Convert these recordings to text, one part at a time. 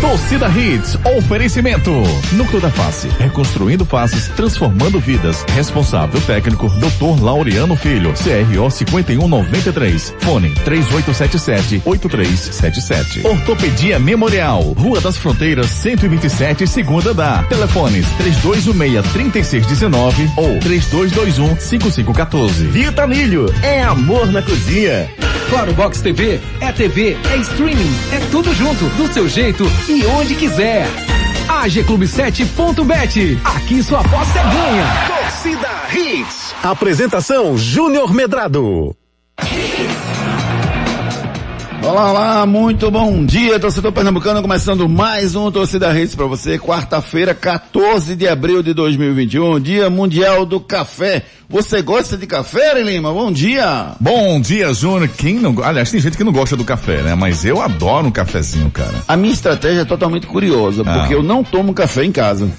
Torcida Hits, oferecimento. Núcleo da Face, reconstruindo faces, transformando vidas. Responsável técnico, Dr. Laureano Filho, CRO 5193. Fone 3877-8377. Ortopedia Memorial, Rua das Fronteiras, 127, segunda da. Telefones 3216-3619 ou 3221-5514. Vitamilho, é amor na cozinha. Claro Box TV é TV, é streaming, é tudo junto, do seu jeito e onde quiser. AGClube7.bet. Aqui sua aposta é ganha. Torcida Hits. Apresentação Júnior Medrado. Olá, olá, muito bom dia, torcedor pernambucano, começando mais um Torcida Redes para você, quarta-feira, 14 de abril de 2021, Dia Mundial do Café. Você gosta de café, Ari Lima? Bom dia! Bom dia, Júnior. Quem não, aliás, tem gente que não gosta do café, né? Mas eu adoro um cafezinho, cara. A minha estratégia é totalmente curiosa, Ah. porque eu não tomo café em casa.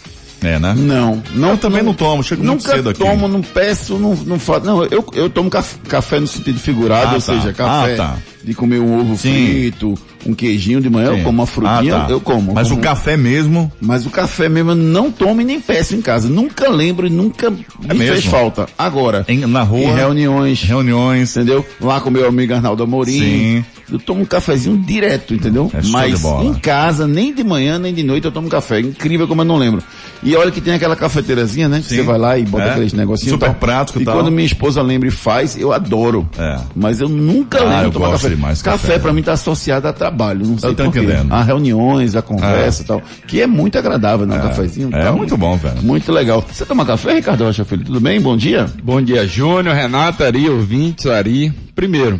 É, né? Não, não. Eu também não tomo, chego muito Nunca cedo aqui. tomo, não peço, não, não faço. Não, eu, eu tomo caf- café no sentido figurado, Ah, ou tá. seja, café Ah, tá. de comer um ovo Sim. frito, um queijinho de manhã, eu Sim. como uma frutinha, Ah, tá. eu como. Mas Eu o como- café mesmo, Mas o café mesmo eu não tomo e nem peço em casa. Nunca lembro e nunca me É mesmo? fez falta. Agora, em, na rua, em reuniões, reuniões, entendeu? Lá com meu amigo Arnaldo Amorim. Sim. Eu tomo um cafezinho direto, entendeu? É Mas em casa, nem de manhã, nem de noite eu tomo café. Incrível como eu não lembro. E olha que tem aquela cafeteirazinha, né? Que Sim. você vai lá e bota É. aqueles negocinhos. Super tal. prático e E tal. quando minha esposa lembra e faz, eu adoro. É. Mas eu nunca Ah, lembro eu tomar café. café café. pra mim tá associado a trabalho, não sei tô por quê. entendendo. A reuniões, a conversa e tal. Que é muito agradável, né? Um cafezinho é tal. muito bom, velho. Muito legal. Você toma café, Ricardo Rocha Filho? Tudo bem? Bom dia. Bom dia, Júnior, Renata, Ari, ouvintes, Ari. Primeiro,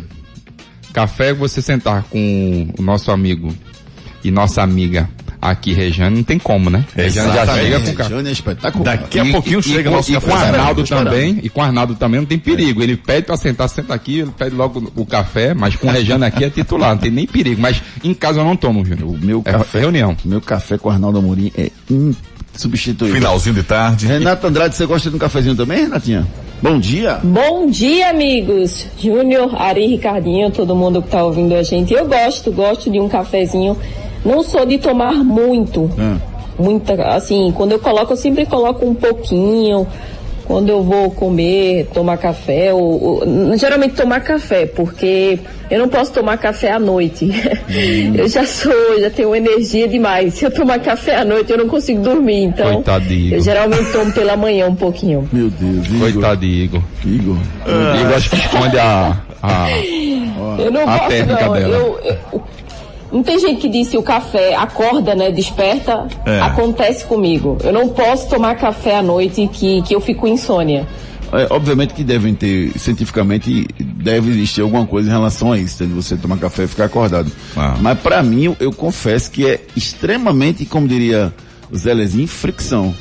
café você sentar com o nosso amigo e nossa amiga aqui, Rejane, não tem como, né? Rejane já chega com café. Jânio é espetacular. Daqui a pouquinho chega e, nosso e café. com o Arnaldo Esperando, também, e com o Arnaldo também não tem perigo. Ele pede pra sentar, senta aqui, ele pede logo o café, mas com o Rejane aqui é titular, não tem nem perigo. Mas em casa eu não tomo, Júnior. O meu É café, reunião. meu café com Arnaldo Amorim é insubstituível. Finalzinho de tarde. Renato Andrade, você gosta de um cafezinho também, Renatinha? Bom dia. Bom dia, amigos. Júnior, Ari, Ricardinho, todo mundo que tá ouvindo a gente. Eu gosto, gosto de um cafezinho. Não sou de tomar muito. Ah. Muita, assim, quando eu coloco, eu sempre coloco um pouquinho. Quando eu vou comer, tomar café, ou, ou- geralmente tomar café, porque eu não posso tomar café à noite. Eu já sou, já tenho energia demais. Se eu tomar café à noite, eu não consigo dormir. Então, Coitadinho. eu geralmente tomo pela manhã um pouquinho. Meu Deus, Igor. Coitado de Igor. Igor. Igor acho que esconde a, a, Eu não A posso, técnica não. dela. Eu, eu- não tem gente que disse o café acorda, né? Desperta. É. Acontece comigo. Eu não posso tomar café à noite que, que eu fico com insônia. É, obviamente que devem ter, cientificamente, deve existir alguma coisa em relação a isso, de você tomar café e ficar acordado. Ah. Mas pra mim, eu, eu confesso que é extremamente, como diria o Zelezinho, fricção.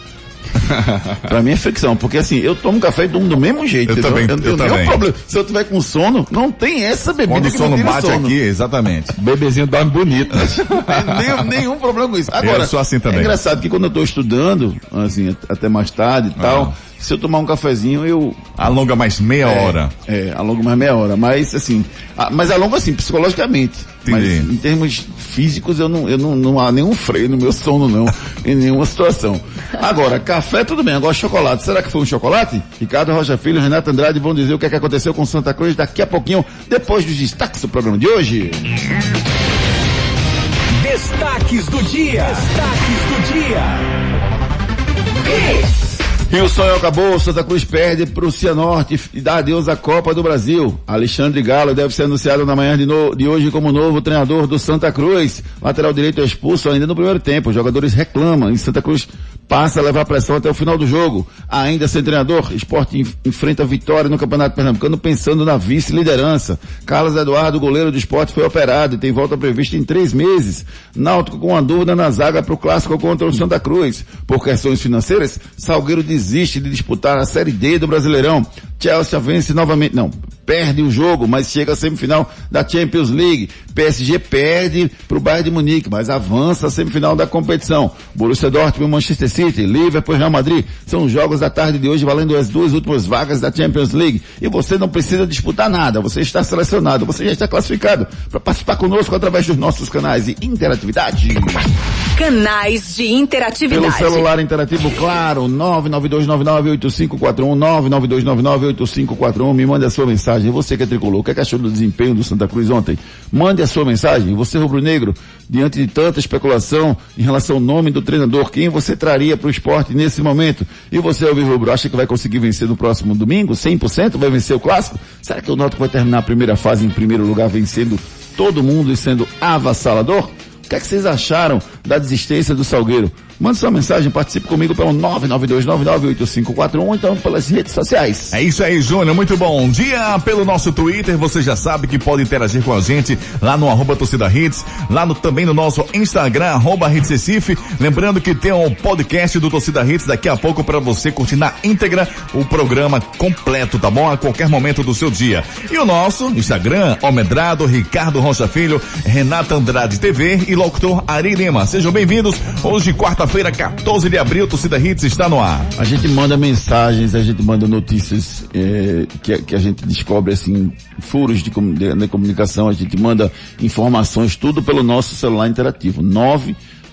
pra mim é fricção, porque assim, eu tomo café e durmo do mesmo jeito. Eu entendeu? também, eu não tenho eu nenhum também. problema. Se eu tiver com sono, não tem essa bebida Quando o sono bate sono. aqui, exatamente. bebezinho dorme bonito. nenhum, nenhum problema com isso. Agora, Eu sou assim também. é engraçado que quando eu estou estudando, assim, até mais tarde e tal, se eu tomar um cafezinho, eu Alonga mais meia é, hora. É, alongo mais meia hora. Mas assim, a- mas alongo assim, psicologicamente. Mas Entendi. em termos físicos, eu não, eu não, não há nenhum freio no meu sono, não, em nenhuma situação. Agora, café, tudo bem. Agora, chocolate. Será que foi um chocolate? Ricardo Rocha Filho, Renato Andrade vão dizer o que, é que aconteceu com Santa Cruz daqui a pouquinho, depois dos destaques do programa de hoje. Destaques do dia. Destaques do dia. E o sonho acabou, Santa Cruz perde para o Cianorte e dá adeus à Copa do Brasil. Alexandre Galo deve ser anunciado na manhã de, no- de hoje como novo treinador do Santa Cruz. Lateral direito é expulso ainda no primeiro tempo. Os jogadores reclamam e Santa Cruz passa a levar pressão até o final do jogo. Ainda sem treinador, esporte en- enfrenta a vitória no Campeonato Pernambucano pensando na vice-liderança. Carlos Eduardo, goleiro do esporte, foi operado e tem volta prevista em três meses. Náutico com uma dúvida na zaga para o clássico contra o Santa Cruz. Por questões financeiras, Salgueiro desiste de disputar a Série D do Brasileirão. Chelsea vence novamente, não, perde o jogo, mas chega à semifinal da Champions League. PSG perde para o Bayern de Munique, mas avança à semifinal da competição. Borussia Dortmund, Manchester City, Liverpool, Real Madrid são os jogos da tarde de hoje valendo as duas últimas vagas da Champions League. E você não precisa disputar nada, você está selecionado, você já está classificado para participar conosco através dos nossos canais de interatividade. Canais de interatividade. Pelo celular interativo, claro, 992998541, 992998541, me mande a sua mensagem. Você que é tricolor, o que, é achou do desempenho do Santa Cruz ontem? Mande a sua mensagem. Você rubro-negro, diante de tanta especulação em relação ao nome do treinador, quem você traria para o esporte nesse momento? E você, Alvin Rubro, acha que vai conseguir vencer no próximo domingo? 100%? Vai vencer o clássico? Será que o Náutico vai terminar a primeira fase em primeiro lugar vencendo todo mundo e sendo avassalador? O que, é que vocês acharam da desistência do Salgueiro? Mande sua mensagem, participe comigo pelo 992998541 ou então pelas redes sociais. É isso aí, Júnior. Muito bom dia pelo nosso Twitter. Você já sabe que pode interagir com a gente lá no arroba torcida hits, lá no, também no nosso Instagram, arroba Recife. Lembrando que tem um podcast do Torcida Hits daqui a pouco para você curtir na íntegra o programa completo, tá bom? A qualquer momento do seu dia. E o nosso Instagram, Almedrado, Ricardo Rocha Filho, Renata Andrade TV e locutor Ari Lima. Sejam bem-vindos. Hoje, quarta Quarta-feira, 14 de abril, Torcida Hits está no ar. A gente manda mensagens, a gente manda notícias é, que, que, a gente descobre assim, furos de, de, de, comunicação, a gente manda informações, tudo pelo nosso celular interativo.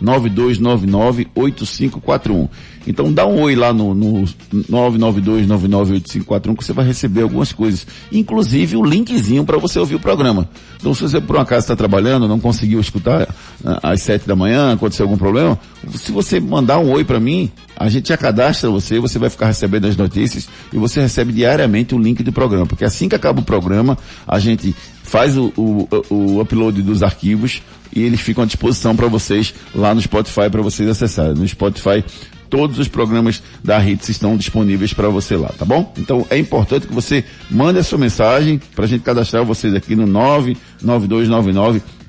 992998541. Então dá um oi lá no, no 992998541 que você vai receber algumas coisas. Inclusive o linkzinho para você ouvir o programa. Então se você por um acaso está trabalhando, não conseguiu escutar ah, às sete da manhã, aconteceu algum problema, se você mandar um oi para mim, a gente já cadastra você, você vai ficar recebendo as notícias e você recebe diariamente o link do programa. Porque assim que acaba o programa, a gente faz o, o, o upload dos arquivos e eles ficam à disposição para vocês lá no Spotify para vocês acessarem. No Spotify todos os programas da Hits estão disponíveis para você lá, tá bom? Então é importante que você mande a sua mensagem para a gente cadastrar vocês aqui no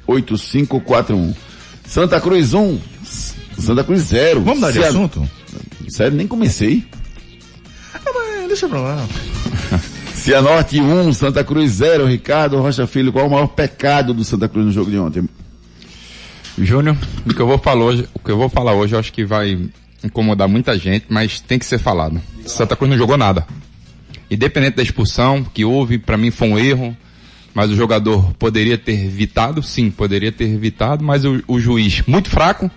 992998541. Santa Cruz 1, Santa Cruz 0. Vamos dar de assunto? Sério, nem comecei. Ah, mas deixa pra lá. Cianorte 1, Santa Cruz 0, Ricardo Rocha Filho, qual o maior pecado do Santa Cruz no jogo de ontem? Júnior, o que eu vou falar hoje, o que eu vou falar hoje, eu acho que vai incomodar muita gente, mas tem que ser falado. Santa Cruz não jogou nada. Independente da expulsão que houve, para mim foi um erro, mas o jogador poderia ter evitado, sim, poderia ter evitado, mas o, o juiz muito fraco,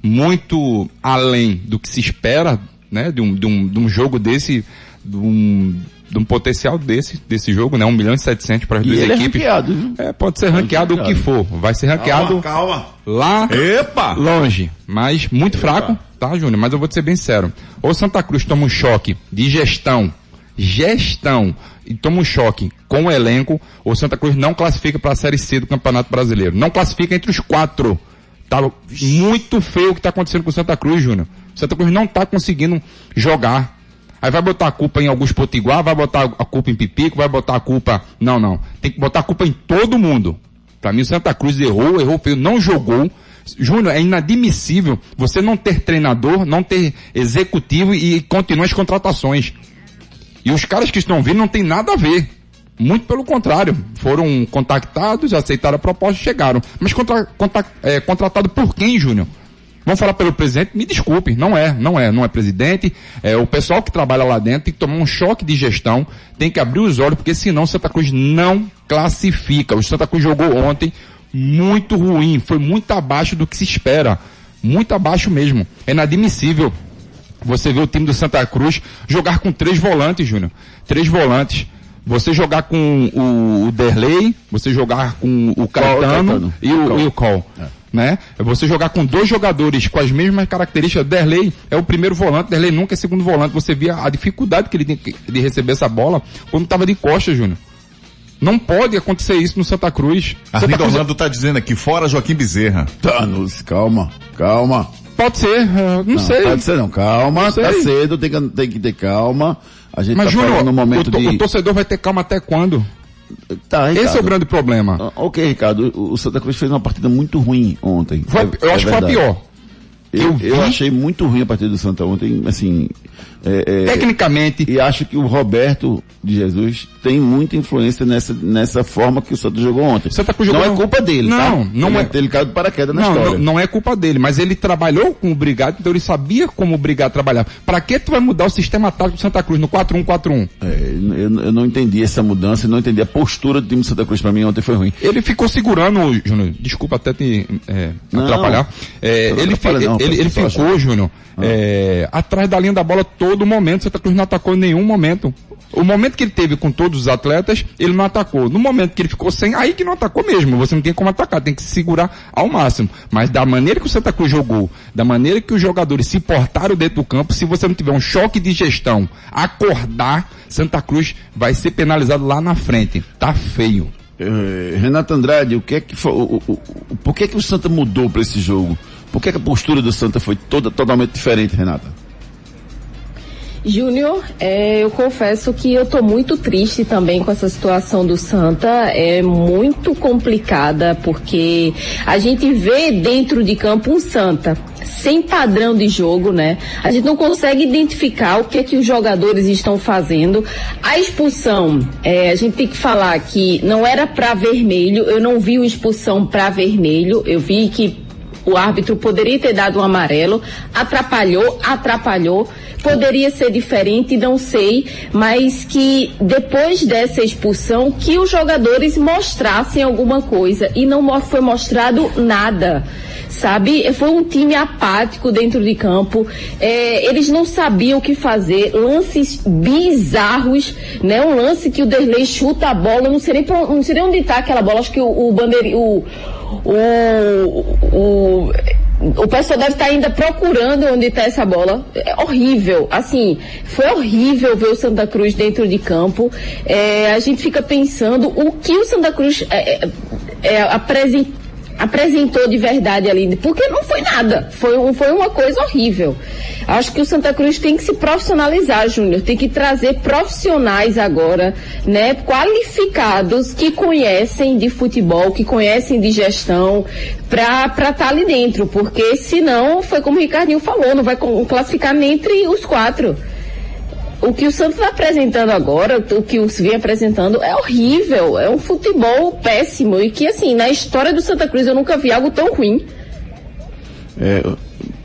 muito além do que se espera, né, de um, de um, de um jogo desse, de um, de um potencial desse, desse jogo, né? 1 milhão e 700 para as duas ele equipes. É, ranqueado, viu? é, pode ser ranqueado, o que for. Vai ser ranqueado calma, calma. lá Epa! longe. Mas muito fraco, tá, Júnior? Mas eu vou te ser bem sério. Ou Santa Cruz toma um choque de gestão, gestão, e toma um choque com o elenco, ou Santa Cruz não classifica para a Série C do Campeonato Brasileiro. Não classifica entre os quatro. Tá muito feio o que está acontecendo com o Santa Cruz, Júnior. Santa Cruz não está conseguindo jogar. Aí vai botar a culpa em alguns potiguar, vai botar a culpa em Pipico, vai botar a culpa. Não, não. Tem que botar a culpa em todo mundo. Para mim o Santa Cruz errou, errou feio, não jogou. Júnior, é inadmissível você não ter treinador, não ter executivo e continuar as contratações. E os caras que estão vindo não tem nada a ver. Muito pelo contrário. Foram contactados, aceitaram a proposta e chegaram. Mas contra, contra, é, contratado por quem, Júnior? Vamos falar pelo presidente? Me desculpe, não é, não é, não é presidente. É o pessoal que trabalha lá dentro tem que tomar um choque de gestão, tem que abrir os olhos, porque senão o Santa Cruz não classifica. O Santa Cruz jogou ontem muito ruim, foi muito abaixo do que se espera. Muito abaixo mesmo. É inadmissível você ver o time do Santa Cruz jogar com três volantes, Júnior. Três volantes. Você jogar com o, Derlei, você jogar com o Caetano, e o, e o Col. É né? É você jogar com dois jogadores com as mesmas características. Derlei é o primeiro volante, Derlei nunca é segundo volante. Você via a dificuldade que ele tem de receber essa bola quando estava de costa, Júnior. Não pode acontecer isso no Santa Cruz. Arlindo Cruz... Orlando tá dizendo aqui, fora Joaquim Bezerra. Thanos, calma, calma. Pode ser, não, não sei. Pode ser não, calma, não tá cedo, tem que, tem que ter calma. A gente Mas, tá Júnior, no momento o, to, de... o torcedor vai ter calma até quando? Tá, Esse é o grande problema. Ah, ok, Ricardo. O Santa Cruz fez uma partida muito ruim ontem. Foi, é, eu acho que foi a pior. Eu, eu, eu, achei muito ruim a partida do Santa ontem, assim. É, é, Tecnicamente. E acho que o Roberto de Jesus tem muita influência nessa, nessa forma que o Santos jogou ontem. Santa Cruz não jogou- é culpa dele, Não, tá? não Ele é. Ele caiu de paraquedas na Não, história. não, não é culpa dele, mas ele trabalhou com o Brigado, então ele sabia como o Brigado trabalhava. Pra que tu vai mudar o sistema tático do Santa Cruz no 4-1-4-1? É, eu, eu não entendi essa mudança, não entendi a postura do time do Santa Cruz pra mim ontem foi ruim. Ele ficou segurando, Júnior, desculpa até te é, Não, atrapalhar. É, não ele, atrapalha não, ele, ele só ficou. Júnior, é, atrás da linha da bola todo momento. Santa Cruz não atacou em nenhum momento. O momento que ele teve com todos os atletas, ele não atacou. No momento que ele ficou sem, aí que não atacou mesmo. Você não tem como atacar, tem que se segurar ao máximo. Mas da maneira que o Santa Cruz jogou, da maneira que os jogadores se portaram dentro do campo, se você não tiver um choque de gestão, acordar, Santa Cruz vai ser penalizado lá na frente. Tá feio. Eh, Renato Andrade, o que é que foi, o, o- o- por que é que o Santa mudou para esse jogo? Por que, é que a postura do Santa foi toda totalmente diferente, Renata? Júnior, é, eu confesso que eu tô muito triste também com essa situação do Santa. É muito complicada porque a gente vê dentro de campo um Santa sem padrão de jogo, né? A gente não consegue identificar o que é que os jogadores estão fazendo. A expulsão, é, a gente tem que falar que não era para vermelho. Eu não vi uma expulsão para vermelho. Eu vi que o árbitro poderia ter dado um amarelo, atrapalhou, atrapalhou. Poderia ser diferente, não sei, mas que depois dessa expulsão, que os jogadores mostrassem alguma coisa e não foi mostrado nada. Sabe, foi um time apático dentro de campo. É, eles não sabiam o que fazer. Lances bizarros, né? Um lance que o Derlei chuta a bola. Não sei nem, pra, não sei nem onde tá aquela bola. Acho que o, o o, o, o, o pessoal deve estar ainda procurando onde está essa bola. É horrível. Assim, foi horrível ver o Santa Cruz dentro de campo. É, a gente fica pensando o que o Santa Cruz é, é, é, apresen- apresentou de verdade ali, porque não foi nada, foi, foi uma coisa horrível. Acho que o Santa Cruz tem que se profissionalizar, Júnior, tem que trazer profissionais agora, né, qualificados que conhecem de futebol, que conhecem de gestão, pra estar ali dentro, porque senão, foi como o Ricardinho falou, não vai classificar nem entre os quatro. O que o Santos está apresentando agora, o que o vem apresentando, é horrível. É um futebol péssimo. E que, assim, na história do Santa Cruz eu nunca vi algo tão ruim. É,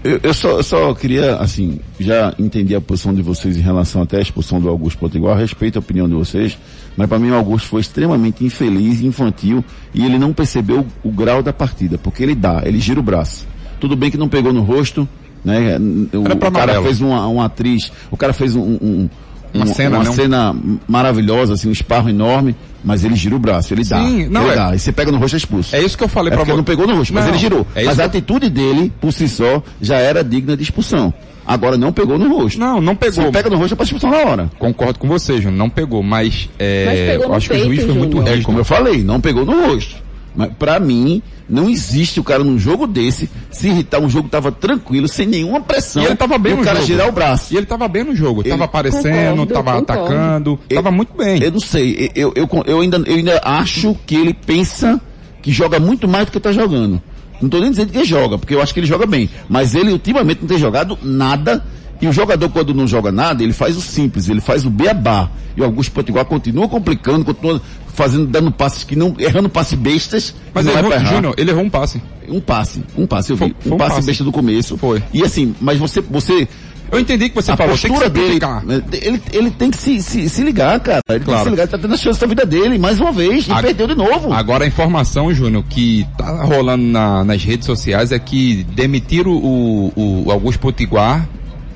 eu, eu só, eu só queria, assim, já entender a posição de vocês em relação até à expulsão do Augusto Potiguar, respeito a opinião de vocês, mas para mim o Augusto foi extremamente infeliz, infantil, e ele não percebeu o, grau da partida, porque ele dá, ele gira o braço. Tudo bem que não pegou no rosto, né? O, Era pra o cara amarelo. fez uma, uma atriz, o cara fez um, um- Uma um- cena, uma né? Cena maravilhosa, assim, um esparro enorme, mas ele gira o braço, ele dá. Sim, não, ele é- dá. E você pega no rosto é expulso. É isso que eu falei É pra porque você. não pegou no rosto, mas Não, ele girou. é mas que a eu- atitude dele, por si só, já era digna de expulsão. Agora não pegou no rosto. Não, não pegou. Se pega no rosto é pra expulsão na hora. Concordo com você, Júnior, não pegou, mas, é, Mas pegou acho que o peito, juiz foi muito Júnior. É como eu falei, não pegou no rosto. Mas pra mim, não existe o cara num jogo desse se irritar. Um jogo tava tranquilo, sem nenhuma pressão. E ele tava bem e no o cara jogo. girar o braço. E ele tava bem no jogo, Ele- tava aparecendo, Concordo, tava concordo. atacando, Eu- tava muito bem. Eu não sei, eu, eu, eu ainda, eu ainda acho que ele pensa que joga muito mais do que tá jogando. Não tô nem dizendo que ele joga, porque eu acho que ele joga bem. Mas ele ultimamente não tem jogado nada. E o jogador, quando não joga nada, ele faz o simples, ele faz o beabá. E o Augusto Potiguar continua complicando, continua fazendo, dando passes que não, errando passes bestas. Mas ele é errou. Júnior, ele errou um passe. Um passe, um passe, eu vi. Foi- foi um, um passe, passe. besta do começo. Foi. E assim, mas você, você, Eu entendi que você a falou, tem postura dele, né, ele, ele tem que se, se, se ligar, cara. Ele tem Claro. que se ligar, ele tá tendo a chance da vida dele, mais uma vez, e A- perdeu de novo. Agora a informação, Júnior, que tá rolando na- nas redes sociais é que demitiram o, o Augusto Potiguar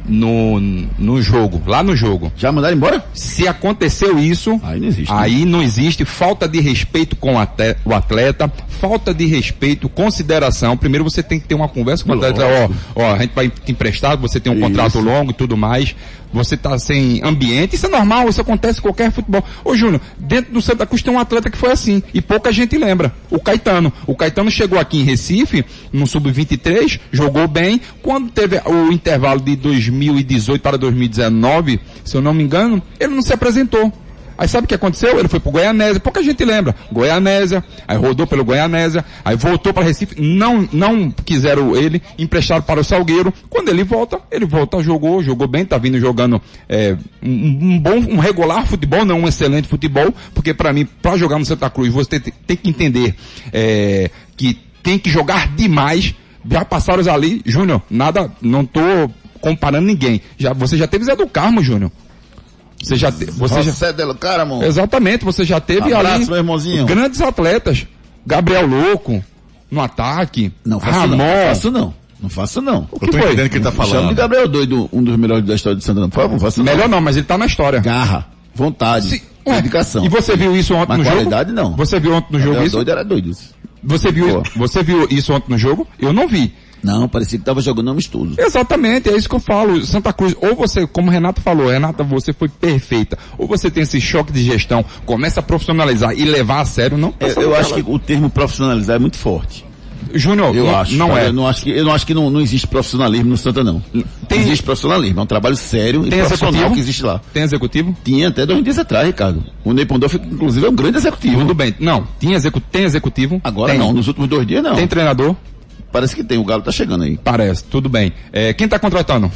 no, no jogo, lá no jogo. Já mandaram embora? Se aconteceu isso, Aí não existe. né? aí não existe falta de respeito com o atleta, falta de respeito, consideração. Primeiro você tem que ter uma conversa com o atleta, ó, ó, a gente vai te emprestar, você tem um Isso. contrato longo e tudo mais. Você tá sem ambiente, isso é normal, isso acontece em qualquer futebol. Ô Júnior, dentro do Santa Cruz tem um atleta que foi assim, e pouca gente lembra. O Caetano. O Caetano chegou aqui em Recife, no Sub-23, jogou bem. Quando teve o intervalo de 2018 para 2019, se eu não me engano, ele não se apresentou. Aí sabe o que aconteceu? Ele foi pro Goianésia, pouca gente lembra. Goianésia, aí rodou pelo Goianésia, aí voltou para Recife, não, não quiseram ele, emprestaram para o Salgueiro. Quando ele volta, ele volta, jogou, jogou bem, tá vindo jogando é, um, um bom, um regular futebol, não um excelente futebol, porque para mim, para jogar no Santa Cruz, você tem, tem que entender é, que tem que jogar demais. Já passaram ali, Júnior, nada, não tô comparando ninguém. Já, você já teve Zé do Carmo, Júnior. Você já, te, você já, é exatamente, você já teve Abraço, ali grandes atletas. Gabriel Louco, no ataque. Não faço Ramon. não. Não faço não. Não faço não. O que foi? entendendo o que ele tá Chama de falando. Gabriel Doido, um dos melhores da história de favor, não faço Melhor não, mas ele tá na história. Garra, vontade, Se- Ué, dedicação. E você viu isso ontem Mas no jogo? qualidade, não. Você viu ontem no jogo Gabriel isso? Doido era doido. Você viu, você viu isso ontem no jogo? Eu não vi. Não, parecia que tava jogando amistoso. Exatamente, é isso que eu falo. Santa Cruz, ou você, como o Renato falou, Renata, você foi perfeita. Ou você tem esse choque de gestão, começa a profissionalizar e levar a sério, não? Eu, eu acho que o termo profissionalizar é muito forte. Júnior, Eu não, acho. não cara, é. Eu não acho que, eu não, acho que não, não existe profissionalismo no Santa, não. Tem- Não existe profissionalismo. É um trabalho sério e Tem profissional executivo? que existe lá. Tem executivo? Tinha até dois dias atrás, Ricardo. O Ney Pandolfo, inclusive, é um grande executivo. Tudo bem. Não, tinha execu tem executivo? Agora Tem. não, nos últimos dois dias não. Tem treinador? Parece que tem, o Galo tá chegando aí. Parece, tudo bem. É, quem tá contratando?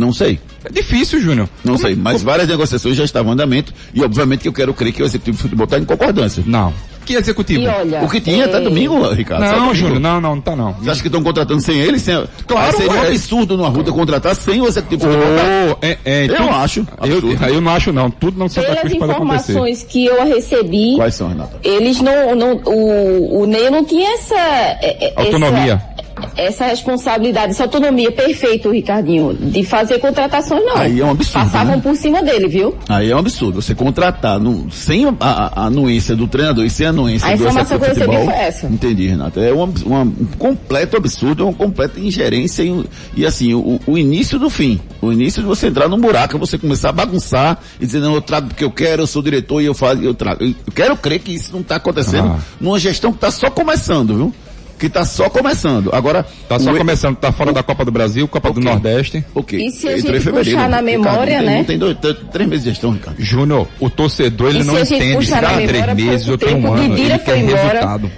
Não sei. É difícil, Júnior. Não Como- sei, mas várias negociações já estavam em andamento e obviamente que eu quero crer que o executivo de futebol está em concordância. Não. Que executivo? E olha. O que tinha até é, domingo, Ricardo. Não, domingo. Júnior, não, não, não tá não. Você acha que estão contratando sem ele? Sem... Claro, Ah, seria um ué. absurdo no Arruda contratar sem o executivo de futebol. É, é, Eu tudo- acho Eu, absurdo. eu não acho não. Tudo não Santa Pelas pode acontecer. informações que eu recebi, Quais são, Renata? eles não, não o, o Ney não tinha essa é, é, Autonomia. essa, essa responsabilidade, essa autonomia perfeita, Ricardinho, de fazer contratações não. Aí é um absurdo, Passavam né? por cima dele, viu? Aí é um absurdo. Você contratar no- sem a, a- anuência do treinador e sem a anuência A do informação que eu recebi foi essa. Entendi, Renata. É uma- uma- um completo absurdo, é uma completa ingerência e, e assim, o, o início do fim. O início de você entrar num buraco, você começar a bagunçar e dizer, não, eu trago porque eu quero, eu sou diretor e eu faço, eu trago. Eu quero crer que isso não está acontecendo Ah. numa gestão que está só começando, viu? Que está só começando. Agora, Tá só o- começando, tá fora da Copa do Brasil, Copa do Ok. Nordeste. Ok. E se a Entrou gente em fevereiro, puxar na Ricardo, memória, não tem, né? Não tem dois, três meses de gestão, Ricardo. Júnior, o torcedor ele E não entende dá três meses ou pouco tem um ano. Didira Ele quer foi embora. resultado.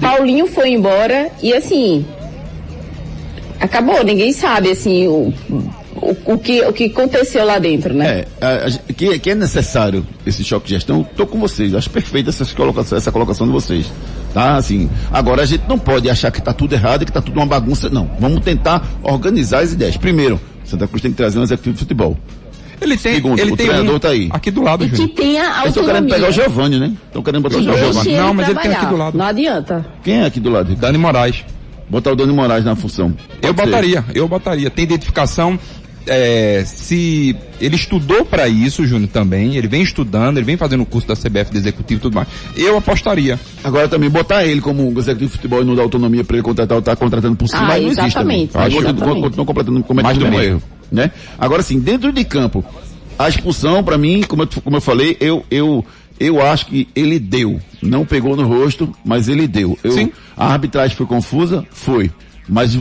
Paulinho foi embora e assim acabou, ninguém sabe assim o, o, o que o que aconteceu lá dentro, né? É, a- a- que, que é necessário esse choque de gestão, tô com vocês, acho perfeita essa colocação, essa colocação de vocês. Tá, assim, agora a gente não pode achar que tá tudo errado e que tá tudo uma bagunça, não. Vamos tentar organizar as ideias. Primeiro, Santa Cruz tem que trazer um executivo de futebol. Ele tem, Segundo, ele o tem treinador um tá aí. aqui do lado, E que tenha Eles estão querendo autonomia. pegar o Giovanni, né? Estão querendo botar o Giovanni. Não, mas ele tem trabalhar. aqui do lado. Não adianta. Quem é aqui do lado? Dani Moraes. Botar o Dani Moraes na função. Eu Pode ser. botaria, eu botaria. Tem identificação. É, se ele estudou para isso, Júnior, também, ele vem estudando, ele vem fazendo o curso da CBF de executivo e tudo mais. Eu apostaria. Agora também botar ele como executivo de futebol e não dar autonomia para ele contratar, tá contratando por cima, Ah, aí não existe também. exatamente, Aí continua- exatamente. continua completando, cometendo Mais o do mesmo erro, né? Agora sim, dentro de campo, a expulsão para mim, como eu, como eu falei, eu, eu, eu acho que ele deu. Não pegou no rosto, mas ele deu. Eu, Sim. A arbitragem foi confusa? Foi. Mas eh,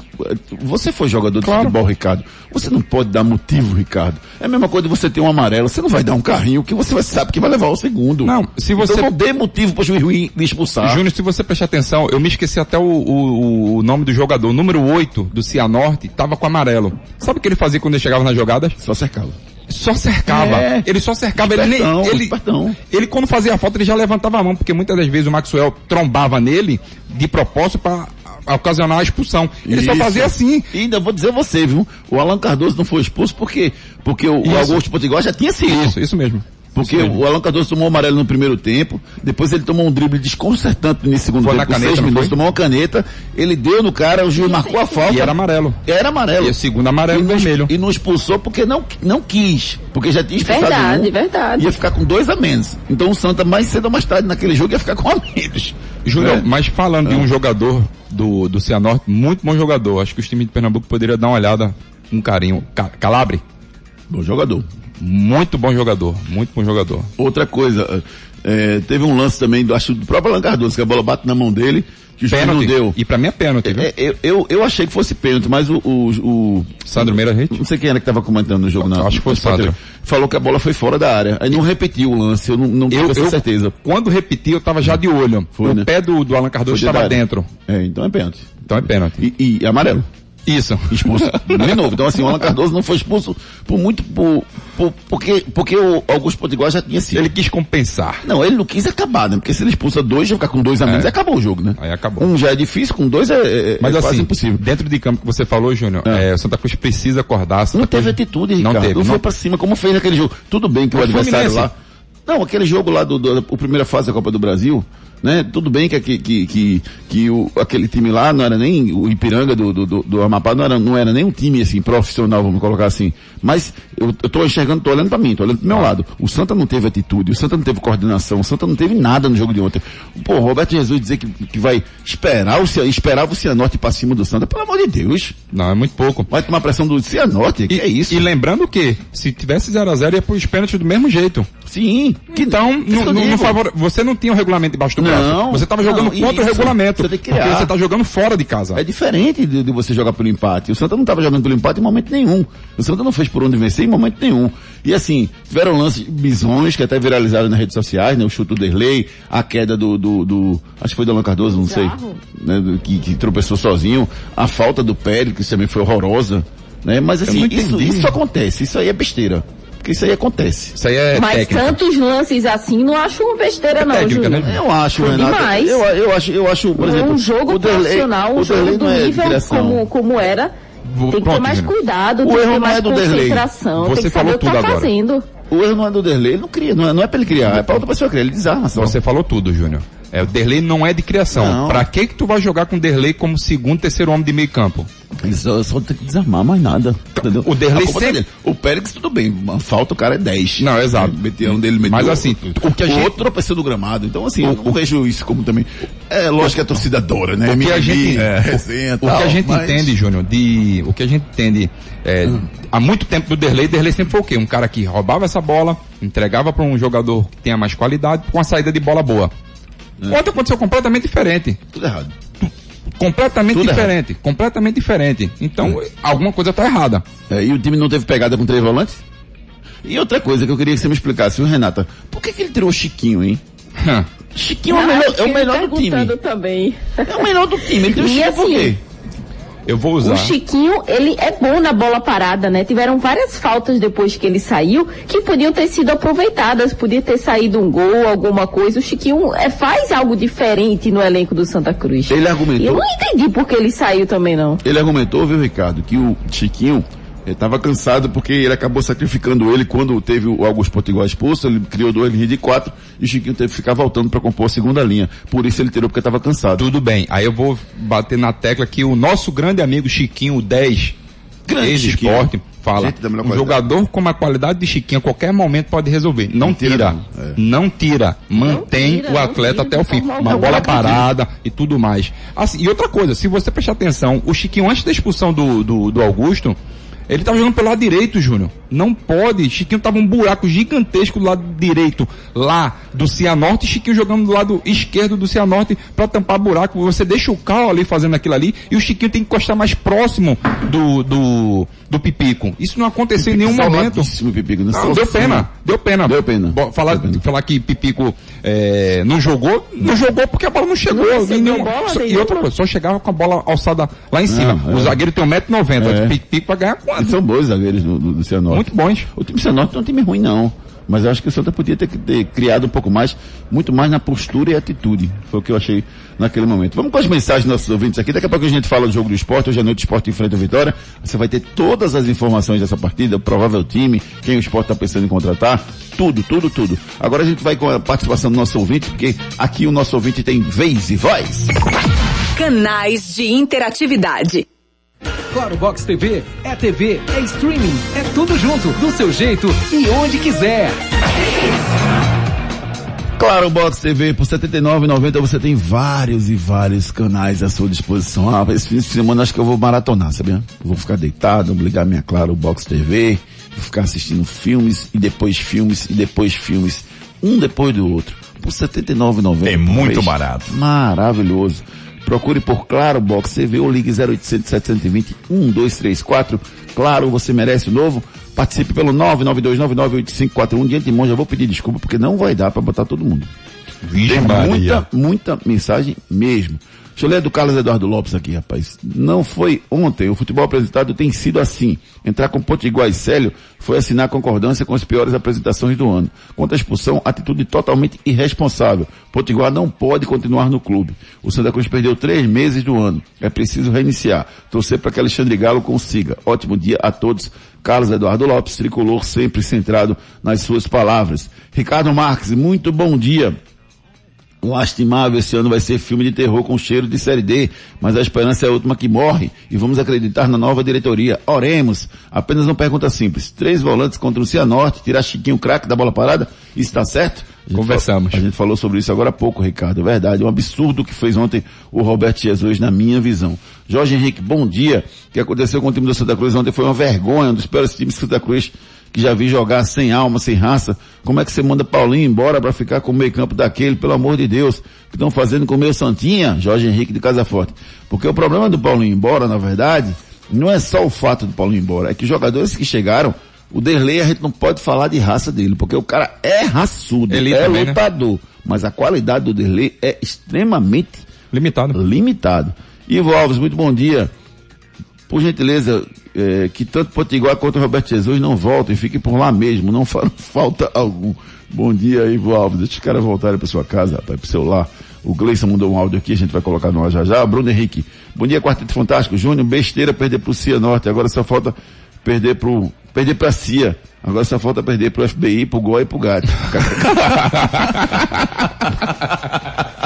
você foi jogador de Claro. futebol, Ricardo. Você não pode dar motivo, Ricardo. É a mesma coisa de você ter um amarelo. Você não vai dar um carrinho que você vai, sabe que vai levar o segundo. Não, se você- Então não dê motivo para o juiz ruim expulsar. Júnior, se você prestar atenção, eu me esqueci até o, o, o nome do jogador. O número 8 do Cianorte tava com amarelo. Sabe o que ele fazia quando ele chegava nas jogadas? Só cercava. Só cercava. É. Ele só cercava. Ele, nem, Espertão, ele, espertão. ele, quando fazia a falta, ele já levantava a mão, porque muitas das vezes o Maxwell trombava nele de propósito para ocasionar a expulsão. Ele só Isso. fazia assim. E ainda vou dizer você, viu? O Alan Cardoso não foi expulso porque, porque o, o. Augusto Potiguar já tinha sido. Isso, isso mesmo. Porque mesmo. o Alan Cardoso tomou o amarelo no primeiro tempo, depois ele tomou um drible desconcertante nesse segundo Foi tempo, na caneta, seis minutos, foi? tomou uma caneta, ele deu no cara, o juiz marcou a falta. E era amarelo. Era amarelo. E o segundo amarelo e não, vermelho. E não expulsou porque não, não quis. Porque já tinha expulsado Verdade, um, verdade. Ia ficar com dois a menos. Então o Santa, mais cedo ou mais tarde naquele jogo, ia ficar com a menos. Júnior, É. mas falando de um jogador do, do Cianorte, muito bom jogador. Acho que os times de Pernambuco poderiam dar uma olhada com carinho. Ca- Calabre, Bom jogador. Muito bom jogador. Muito bom jogador. Outra coisa, é, teve um lance também, do, acho do próprio Alan Cardoso, que a bola bate na mão dele, que o juiz não deu. E pra mim é pênalti, viu? É, eu, eu, eu achei que fosse pênalti, mas o, o, o- Sandro Meira não sei quem era que tava comentando no jogo, não. Acho que foi o Sandro. Falou que a bola foi fora da área. Aí não repetiu o lance, eu não, não essa eu, certeza. quando repeti, eu tava já de olho. Foi, o né? pé do, do Alan Cardoso estava dentro. É, então é pênalti. Então é pênalti. E, e amarelo. Isso. expulso de novo. Então assim, o Alan Cardoso não foi expulso por muito, por, por- porque, porque o Augusto Potiguar já tinha sido. Ele quis compensar. Não, ele não quis acabar, né? Porque se ele expulsa dois, já ficar com dois a menos, É. acabou o jogo, né? Aí acabou. Um já é difícil, com dois é, é- Mas é quase assim, impossível. dentro de campo que você falou, Júnior, É. é, o Santa Cruz precisa acordar. Santa Não teve Cruz- atitude, Não Ricardo. teve. Não, foi Não, pra cima, como fez naquele jogo. Tudo bem que o O adversário Fluminense. lá. Não, aquele jogo lá do, do, do primeira fase da Copa do Brasil, né? Tudo bem que, que, que, que, que o, aquele time lá não era nem o Ipiranga do, do, do, Amapá, não era, não era nem um time assim, profissional, vamos colocar assim. Mas eu, eu tô enxergando, tô olhando pra mim, tô olhando pro meu lado. O Santa não teve atitude, o Santa não teve coordenação, o Santa não teve nada no jogo de ontem. Pô, Roberto Jesus dizer que, que vai esperar o, esperava o Cianorte pra cima do Santa, pelo amor de Deus. não, é muito pouco. Vai tomar pressão do Cianorte, que é isso? E lembrando que, se tivesse 0x0, ia pros pênaltis do mesmo jeito. Sim. Que, Então, que não, eu não, não digo. favore- você não tinha o regulamento debaixo do Não, braço. Você estava jogando não, contra o regulamento. Você tem que porque criar. você está jogando fora de casa. É diferente de, de você jogar pelo empate. O Santa não estava jogando pelo empate em momento nenhum. O Santa não fez por onde vencer em momento nenhum. E assim, tiveram lances bizonhos que até viralizaram nas redes sociais, né? O chute do Derlei, a queda do, do, do- acho que foi do Alan Cardoso, não sei, né? do- que, que tropeçou sozinho, a falta do Pérez, que também foi horrorosa, né? Mas assim, não isso, isso acontece, isso aí é besteira. Porque isso aí acontece. Isso aí é Mas técnica. tantos lances assim, não acho uma besteira não, técnica, Júnior. né? Eu acho, Foi Renato. demais. Eu, eu acho, eu acho, por exemplo, um jogo o Derlei- profissional, um o Derlei jogo do é nível como, como era. Vou- Tem que ter pronto, mais Júnior. cuidado, O tem que erro ter não mais é do Derlei. concentração, Você tem que falou saber o que tudo tá agora. fazendo. O erro não é do Derlei, ele não cria, não é, não é pra ele criar, é pra outra pessoa criar, ele desarma só. Você falou tudo, Júnior. É, o Derlei não é de criação. Pra que que tu vai jogar com o Derlei como segundo, terceiro homem de meio campo? Ele só, só tem que desarmar, mais nada. Entendeu? O Derlei A tá sempre-. O Pérez, tudo bem, uma falta o cara é 10. Não, exato. O meteão dele meteu. Mas assim, o que a gente- outro tropeçou do gramado. Então assim, eu não vejo isso como também. É lógico que a torcida adora, né? O que a gente, é, o- resenha, o, que tal, a gente mas- entende, Júnior, de, o que a gente entende, é, há muito tempo do Derlei, Derlei sempre foi o quê? Um cara que roubava essa bola, entregava para um jogador que tenha mais qualidade, com uma saída de bola boa. É. Ontem aconteceu completamente diferente. Tudo errado. Completamente Tudo diferente. Completamente diferente. Então, alguma coisa tá errada. É, e o time não teve pegada com três volantes? E outra coisa que eu queria que você me explicasse, Renata? Por que, que ele tirou o Chiquinho, hein? Chiquinho é o Não, melhor, é o melhor ele do time. também. É o melhor do time. Ele tirou o Chiquinho por assim, quê? Eu vou usar. O Chiquinho, ele é bom na bola parada, né? Tiveram várias faltas depois que ele saiu que podiam ter sido aproveitadas, podia ter saído um gol, alguma coisa. O Chiquinho é, faz algo diferente no elenco do Santa Cruz. Ele E eu argumentou, não entendi por que ele saiu também, não. ele argumentou, viu, Ricardo, que o Chiquinho estava cansado porque ele acabou sacrificando ele quando teve o Augusto Potiguar expulso, ele criou duas linhas de quatro e o Chiquinho teve que ficar voltando para compor a segunda linha. Por isso ele tirou porque estava cansado. Tudo bem. Aí eu vou bater na tecla que o nosso grande amigo Chiquinho, o 10, Grande Chiquinho. ex-esporte, fala. Um qualidade. jogador com a qualidade de Chiquinho a qualquer momento pode resolver. Não, Não tira, tira. não. É. Não tira. Mantém tira, o não atleta tira até o fim. Uma bola parada e tudo mais. Assim, e outra coisa, se você prestar atenção, o Chiquinho antes da expulsão do, do, do Augusto, ele tava jogando pelo lado direito, Júnior. Não pode. Chiquinho tava um buraco gigantesco do lado direito, lá do Cianorte, e Chiquinho jogando do lado esquerdo do Cianorte para tampar buraco. Você deixa o Cal ali fazendo aquilo ali e o Chiquinho tem que encostar mais próximo do, do, do Pipico. Isso não aconteceu em nenhum momento. Pipico, né? Não, deu pena, deu pena. Deu pena. Bo- Falar, Deu pena. falar que Pipico é, não jogou, não jogou porque a bola não chegou. Não recebeu em nenhum- bola só- e nenhuma. outra coisa, só chegava com a bola alçada lá em cima. Não, o é. zagueiro tem 1,90m, É. Pipico vai ganhar Eles são bons zagueiros do, do, do Cianorte. Muito bons. O time Cianorte não é um time ruim, não. Mas eu acho que o Santa podia ter, ter criado um pouco mais, muito mais na postura e atitude. Foi o que eu achei naquele momento. Vamos com as mensagens dos nossos ouvintes aqui. Daqui a pouco a gente fala do jogo do esporte. Hoje à noite o esporte enfrenta a vitória. Você vai ter todas as informações dessa partida, o provável time, quem o esporte está pensando em contratar. Tudo, tudo, tudo. Agora a gente vai com a participação do nosso ouvinte, porque aqui o nosso ouvinte tem vez e voz. Canais de interatividade. Claro Box TV é TV, é streaming, é tudo junto, do seu jeito e onde quiser. Claro, Box TV, por R$ 79,90 você tem vários e vários canais à sua disposição. Ah, esse fim de semana acho que eu vou maratonar, sabia? Vou ficar deitado, vou ligar minha Claro Box TV, vou ficar assistindo filmes e depois filmes e depois filmes, um depois do outro, por R$ 79,90. É muito barato. Maravilhoso. Procure por Claro Box CV ou ligue 0800 720 1234. Claro, você merece o novo. Participe pelo 992998541. De antemão, já vou pedir desculpa porque não vai dar para botar todo mundo. Vixe, Tem Maria. muita, muita mensagem mesmo. Deixa eu ler do Carlos Eduardo Lopes aqui, rapaz. Não foi ontem. O futebol apresentado tem sido assim. Entrar com Potiguar e Célio foi assinar concordância com as piores apresentações do ano. Quanto à expulsão, atitude totalmente irresponsável. Potiguar não pode continuar no clube. O Santa Cruz perdeu três meses do ano. É preciso reiniciar. Torcer para que Alexandre Galo consiga. Ótimo dia a todos. Carlos Eduardo Lopes, tricolor sempre centrado nas suas palavras. Ricardo Marques, muito bom dia. Lastimável, esse ano vai ser filme de terror com cheiro de série D, mas a esperança é a última que morre e vamos acreditar na nova diretoria. Oremos. Apenas uma pergunta simples. Três volantes contra o Cianorte, tirar Chiquinho craque da bola parada, isso está certo? A Conversamos. a gente falou sobre isso agora há pouco, Ricardo. É verdade. É um absurdo que fez ontem o Roberto Jesus, na minha visão. Jorge Henrique, bom dia. O que aconteceu com o time do Santa Cruz ontem foi uma vergonha, um dos piores times do Santa Cruz que já vi jogar sem alma, sem raça. Como é que você manda Paulinho embora para ficar com o meio campo daquele, pelo amor de Deus? Que estão fazendo com o meu Santinha, Jorge Henrique de Casa Forte. Porque o problema do Paulinho embora, na verdade, não é só o fato do Paulinho embora, é que os jogadores que chegaram, o Derlei a gente não pode falar de raça dele, porque o cara é raçudo, Ele é também, né? lutador. Mas a qualidade do Derlei é extremamente Limitado. limitado. Ivo Alves, muito bom dia. Por gentileza, eh, que tanto Potiguar quanto o Roberto Jesus não voltem, fiquem por lá mesmo, não fa falta algum. Bom dia, Ivo Alves. Deixa os caras voltarem para sua casa, rapaz, pro seu lar. O Gleison mandou um áudio aqui, a gente vai colocar no ar já já. Bruno Henrique, bom dia, Quarteto Fantástico. Júnior, besteira perder pro Cianorte, agora só falta perder pro, perder pra CIA. Agora só falta perder pro FBI, pro GOI e pro GAT.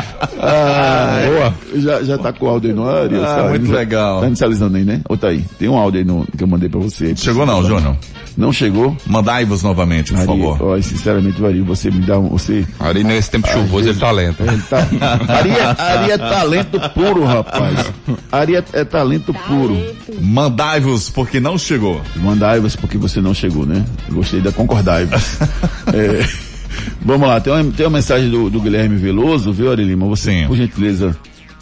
ah, Boa. Já, já tá com o áudio aí no ar? Ah, muito legal. Tá inicializando aí, né? Ou tá aí? Tem um áudio aí no, que eu mandei pra você. Chegou não, Júnior? Não chegou? Mandai-vos novamente, por Ari, favor. ó, sinceramente, Ari, você me dá um, você... Ari nesse tempo chuvoso ele tá lento. Ele tá, Ari, é, Ari é talento puro, rapaz. Ari é, é talento puro. Mandai-vos porque não chegou. Mandai-vos porque você não chegou, né? Gostei da concordai-vos. É, vamos lá, tem uma, tem uma mensagem do, do Guilherme Veloso, viu, Ari Lima? Você, Sim. por gentileza,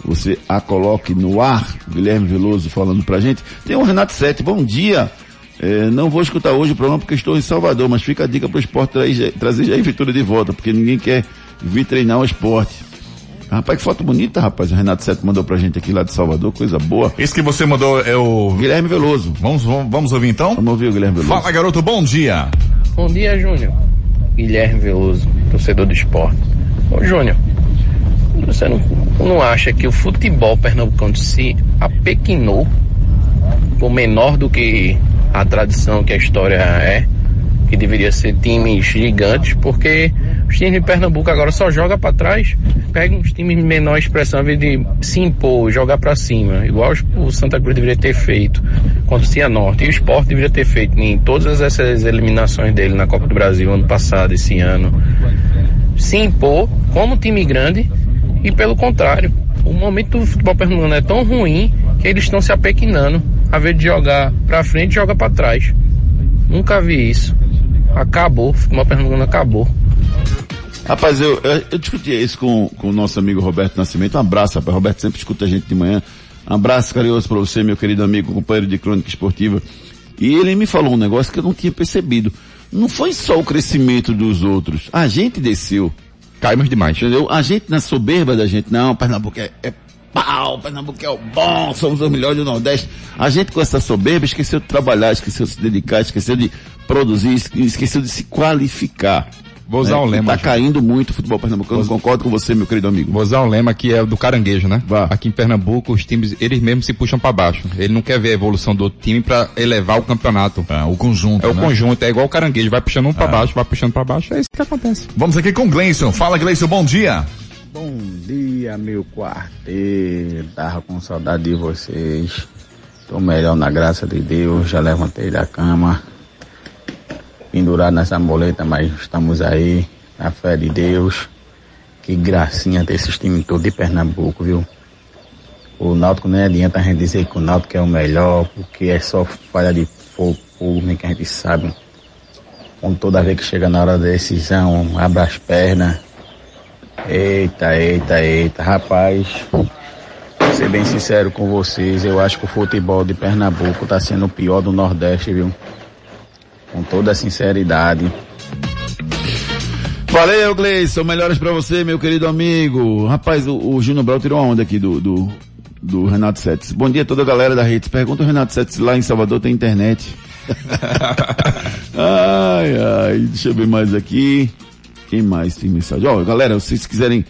você a coloque no ar, Guilherme Veloso falando pra gente. Tem o Renato Sete, bom dia. É, não vou escutar hoje o programa porque estou em Salvador, mas fica a dica pro esporte trazer, trazer Jair Vitória de volta, porque ninguém quer vir treinar o esporte. Rapaz, que foto bonita, rapaz. O Renato Sete mandou pra gente aqui lá de Salvador, coisa boa. Esse que você mandou é o... Guilherme Veloso. Vamos, vamos, vamos ouvir então? Vamos ouvir o Guilherme Veloso. Fala, garoto, bom dia. Bom dia, Júnior. Guilherme Veloso, torcedor do esporte. Ô, Júnior, você não, não acha que o futebol pernambucano se apequinou por menor do que a tradição que a história é? Que deveria ser times gigantes, porque os times de Pernambuco agora só jogam pra trás, pegam os times de menor expressão, ao invés de se impor, jogar pra cima, igual o Santa Cruz deveria ter feito contra o Cianorte. E o Sport deveria ter feito em todas essas eliminações dele na Copa do Brasil ano passado, esse ano. Se impor como time grande e pelo contrário. O momento do futebol pernambucano é tão ruim que eles estão se apequinando. A vez de jogar pra frente, joga pra trás. Nunca vi isso. Acabou, o futebol pernambucano acabou. Rapaz, eu, eu, eu discuti isso com, com o nosso amigo Roberto Nascimento. Um abraço, rapaz. Roberto sempre escuta a gente de manhã. Um abraço carinhoso para você, meu querido amigo, companheiro de crônica esportiva. E ele me falou um negócio que eu não tinha percebido. Não foi só o crescimento dos outros. A gente desceu. Caímos demais. Entendeu? A gente na soberba da gente, não, Pernambuco é, é pau, Pernambuco é o bom, somos os melhores do Nordeste. A gente com essa soberba esqueceu de trabalhar, esqueceu de se dedicar, esqueceu de produzir, esque- esqueceu de se qualificar. Vou usar né? um lema. Tá Júnior. caindo muito o futebol pernambucano, concordo com você, meu querido amigo. Vou usar um lema que é o do caranguejo, né? Vá. Aqui em Pernambuco, os times, eles mesmos se puxam pra baixo. Ele não quer ver a evolução do outro time pra elevar o campeonato. É, o conjunto, É o né? conjunto, é igual o caranguejo, vai puxando um pra baixo, vai puxando pra baixo, é isso que acontece. Vamos aqui com o Gleison. Fala, Gleison, bom dia. Bom dia, meu quarteto. Tava com saudade de vocês. Tô melhor na graça de Deus. Já levantei da cama. Pendurado nessa moleta, mas estamos aí. Na fé de Deus. Que gracinha ter esses times todos de Pernambuco, viu? O Náutico nem adianta a gente dizer que o Náutico é o melhor, porque é só falha de fogo, nem que a gente sabe. Quando toda vez que chega na hora da decisão, abre as pernas. Eita, eita, eita, rapaz. ser bem sincero com vocês, eu acho que o futebol de Pernambuco está sendo o pior do Nordeste, viu? Com toda a sinceridade. Valeu, Gleison. Melhoras pra você, meu querido amigo. Rapaz, o, o Júnior Brau tirou a onda aqui do, do, do Renato Setes. Bom dia a toda a galera da rede. Pergunta o Renato Setes lá em Salvador tem internet. ai, ai, deixa eu ver mais aqui. Quem mais tem mensagem? Ó, galera, se vocês quiserem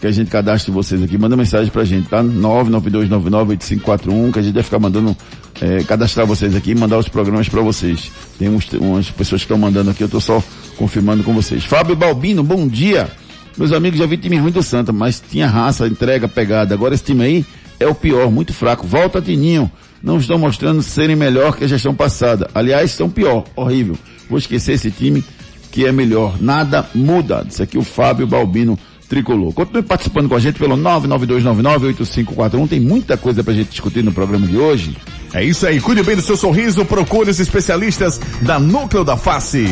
que a gente cadastre vocês aqui, manda mensagem pra gente, tá? 992998541, que a gente vai ficar mandando, é, cadastrar vocês aqui e mandar os programas para vocês. Tem uns, umas pessoas que estão mandando aqui, eu tô só confirmando com vocês. Fábio Balbino, bom dia. Meus amigos, já vi time ruim do Santa, mas tinha raça, entrega, pegada. Agora esse time aí é o pior, muito fraco. Volta Tininho. Não estão mostrando serem melhor que a gestão passada. Aliás, estão pior, horrível. Vou esquecer esse time que é melhor. Nada muda. Isso aqui é o Fábio Balbino tricolor. Continue participando com a gente pelo 992998541. Tem muita coisa pra gente discutir no programa de hoje. É isso aí, cuide bem do seu sorriso, procure os especialistas da Núcleo da Face.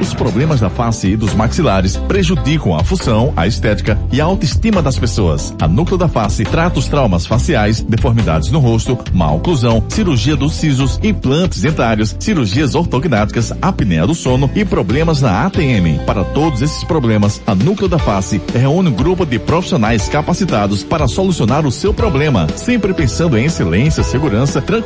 Os problemas da face e dos maxilares prejudicam a função, a estética e a autoestima das pessoas. A Núcleo da Face trata os traumas faciais, deformidades no rosto, má oclusão, cirurgia dos sisos, implantes dentários, cirurgias ortognáticas, apneia do sono e problemas na ATM. Para todos esses problemas, a Núcleo da Face reúne um grupo de profissionais capacitados para solucionar o seu problema, sempre pensando em excelência, segurança, tranquilidade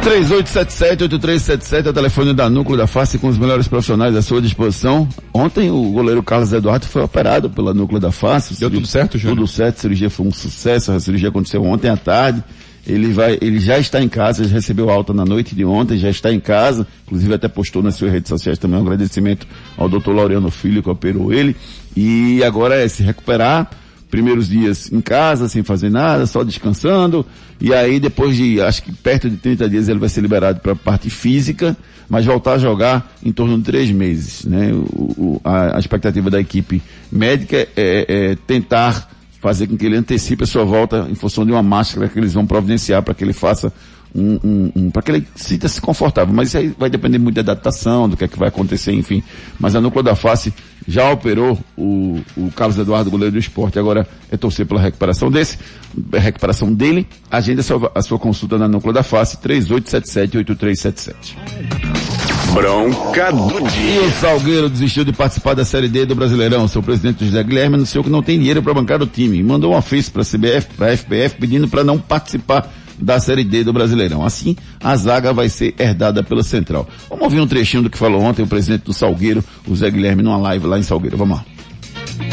3877-8377 é o telefone da Núcleo da Face com os melhores profissionais à sua disposição. Ontem o goleiro Carlos Eduardo foi operado pela Núcleo da Face. Deu tudo certo, Júnior? Tudo certo, a cirurgia foi um sucesso, a cirurgia aconteceu ontem à tarde. Ele vai, ele já está em casa, já recebeu alta na noite de ontem, já está em casa, inclusive até postou nas suas redes sociais também um agradecimento ao doutor Laureano Filho que operou ele. E agora é se recuperar, primeiros dias em casa, sem fazer nada, só descansando, e aí depois de, acho que perto de 30 dias ele vai ser liberado para a parte física, mas voltar a jogar em torno de três meses, né? O, o, a, a, expectativa da equipe médica é, é, é, tentar fazer com que ele antecipe a sua volta em função de uma máscara que eles vão providenciar para que ele faça um, um, um para que ele sinta-se confortável. Mas isso aí vai depender muito da adaptação, do que é que vai acontecer, enfim. Mas a núcleo da face já operou o, o Carlos Eduardo, goleiro do esporte, agora é torcer pela recuperação desse, recuperação dele. Agenda a sua, a sua consulta na núcleo da face, 3877-8377. Bronca do dia. E o Salgueiro desistiu de participar da Série D do Brasileirão. Seu presidente José Guilherme anunciou que não tem dinheiro para bancar o time. Mandou um ofício para a CBF, para a FPF, pedindo para não participar da Série D do Brasileirão. Assim, a zaga vai ser herdada pela Central. Vamos ouvir um trechinho do que falou ontem o presidente do Salgueiro, o Zé Guilherme, numa live lá em Salgueiro. Vamos lá.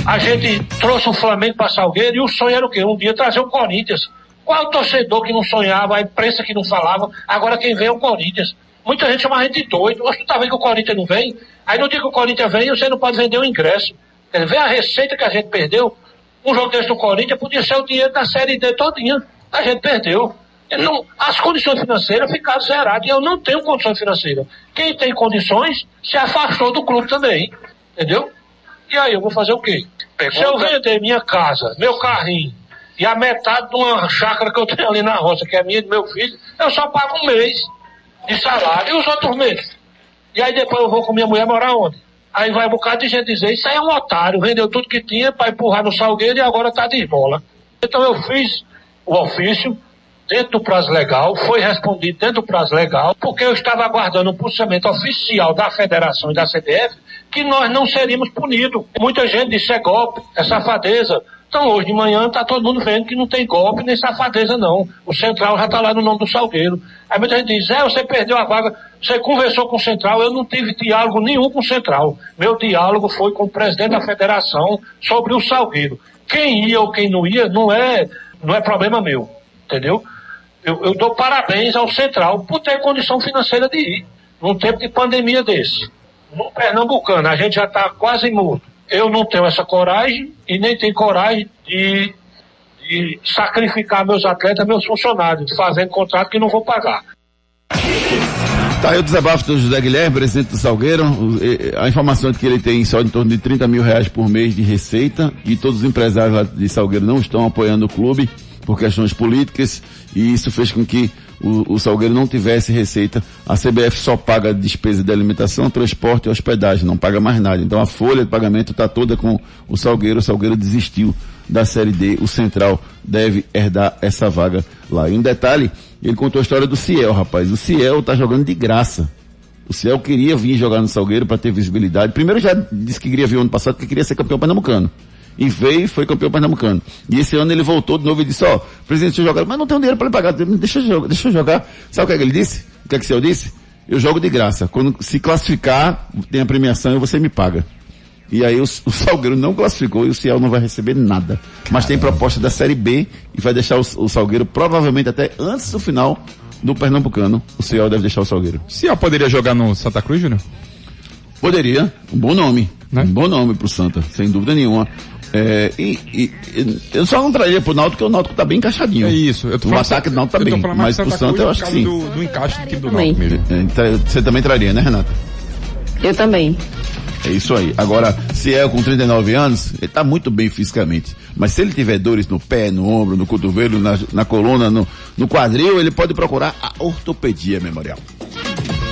A gente trouxe o Flamengo para Salgueiro e o sonho era o quê? Um dia trazer o Corinthians. Qual torcedor que não sonhava, a imprensa que não falava, agora quem vem é o Corinthians. Muita gente chama a gente de doido. Hoje tu tá vendo que o Corinthians não vem? Aí no dia que o Corinthians vem, você não pode vender o ingresso. Vê a receita que a gente perdeu. Um jogo desse do Corinthians podia ser o dinheiro da Série D todinha. A gente perdeu. Não, as condições financeiras ficaram zeradas e eu não tenho condições financeiras. Quem tem condições se afastou do clube também, entendeu? E aí eu vou fazer o quê? Pergunta. Se eu vender minha casa, meu carrinho e a metade de uma chácara que eu tenho ali na roça, que é minha e do meu filho, eu só pago um mês de salário e os outros meses. E aí depois eu vou com minha mulher morar onde? Aí vai um bocado de gente dizer, isso aí é um otário, vendeu tudo que tinha para empurrar no salgueiro e agora tá de bola. Então eu fiz o ofício, dentro do prazo legal, foi respondido dentro do prazo legal, porque eu estava aguardando um posicionamento oficial da federação e da CDF que nós não seríamos punidos. Muita gente disse é golpe, é safadeza. Então hoje de manhã está todo mundo vendo que não tem golpe nem safadeza não. O Central já está lá no nome do Salgueiro. Aí muita gente diz, é, você perdeu a vaga, você conversou com o Central, eu não tive diálogo nenhum com o Central. Meu diálogo foi com o presidente da federação sobre o Salgueiro. Quem ia ou quem não ia não é, não é problema meu, entendeu? Eu, eu dou parabéns ao Central por ter condição financeira de ir, num tempo de pandemia desse. No Pernambucano, a gente já está quase morto. Eu não tenho essa coragem e nem tenho coragem de, de sacrificar meus atletas, meus funcionários, fazendo contrato que não vou pagar. Tá aí o desabafo do José Guilherme, presidente do Salgueiro. A informação é que ele tem só em torno de 30 mil reais por mês de receita e todos os empresários lá de Salgueiro não estão apoiando o clube por questões políticas e isso fez com que o, o Salgueiro não tivesse receita. A CBF só paga despesa de alimentação, transporte e hospedagem, não paga mais nada. Então a folha de pagamento está toda com o Salgueiro. O Salgueiro desistiu da Série D. O Central deve herdar essa vaga lá. E um detalhe, ele contou a história do Ciel, rapaz. O Ciel tá jogando de graça. O Ciel queria vir jogar no Salgueiro para ter visibilidade. Primeiro já disse que queria vir ano passado porque queria ser campeão pernambucano. E veio e foi campeão pernambucano. E esse ano ele voltou de novo e disse, ó, oh, presidente, deixa eu jogar. Mas não tenho dinheiro para ele pagar. Deixa eu, jogar, deixa eu jogar. Sabe o que, é que ele disse? O que é que o Ciel disse? Eu jogo de graça. Quando se classificar, tem a premiação e você me paga. E aí o, o Salgueiro não classificou e o Ciel não vai receber nada. Mas tem proposta da Série B e vai deixar o, o Salgueiro provavelmente até antes do final do Pernambucano. O Ciel deve deixar o Salgueiro. Ciel poderia jogar no Santa Cruz, Júnior? Poderia. Um bom nome. Né? Um bom nome pro Santa, sem dúvida nenhuma. É, e, e, eu só não traria pro Náutico porque o Náutico tá bem encaixadinho. É isso. Eu tô o ataque do Náutico tá bem. Mas pro Santa eu acho que sim. Do, do encaixe do time do Náutico mesmo. É, você também traria, né, Renata? Eu também. É isso aí. Agora, se é com 39 anos, ele está muito bem fisicamente. Mas se ele tiver dores no pé, no ombro, no cotovelo, na, na coluna, no, no quadril, ele pode procurar a ortopedia memorial.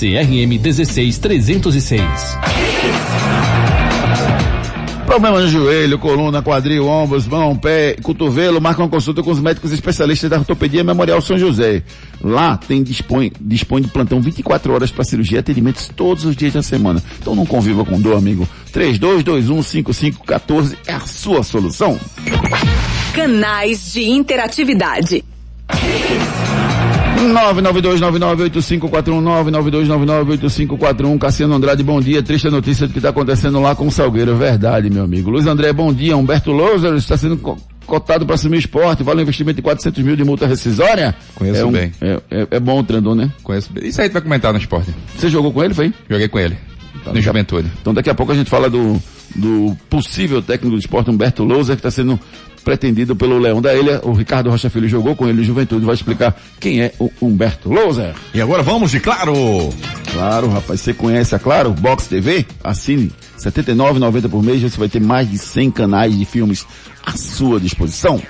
CRM 16306. Problema no joelho, coluna, quadril, ombros, mão, pé, cotovelo, marca uma consulta com os médicos especialistas da ortopedia Memorial São José. Lá tem dispõe, dispõe de plantão 24 horas para cirurgia e atendimentos todos os dias da semana. Então não conviva com dor, amigo. 32215514 é a sua solução. Canais de interatividade. 992998541 Cassiano Andrade, bom dia. Triste notícia do que está acontecendo lá com o Salgueiro. É verdade, meu amigo. Luiz André, bom dia. Humberto Louser está sendo cotado para assumir o esporte. Vale um investimento de 400 mil de multa rescisória? Conheço é um, bem. É, é, é, bom o treinador, né? Conheço bem. Isso aí tu vai comentar no esporte. Você jogou com ele, foi? Joguei com ele. Tá, no Juventude. Então daqui a pouco a gente fala do, do possível técnico do esporte, Humberto Louser, que está sendo pretendido pelo Leão da Ilha. O Ricardo Rocha Filho jogou com ele Juventude, vai explicar quem é o Humberto Louser. E agora vamos de Claro! Claro, rapaz, você conhece a Claro? Box TV? Assine. R$ 79,90 por mês, você vai ter mais de 100 canais de filmes à sua disposição.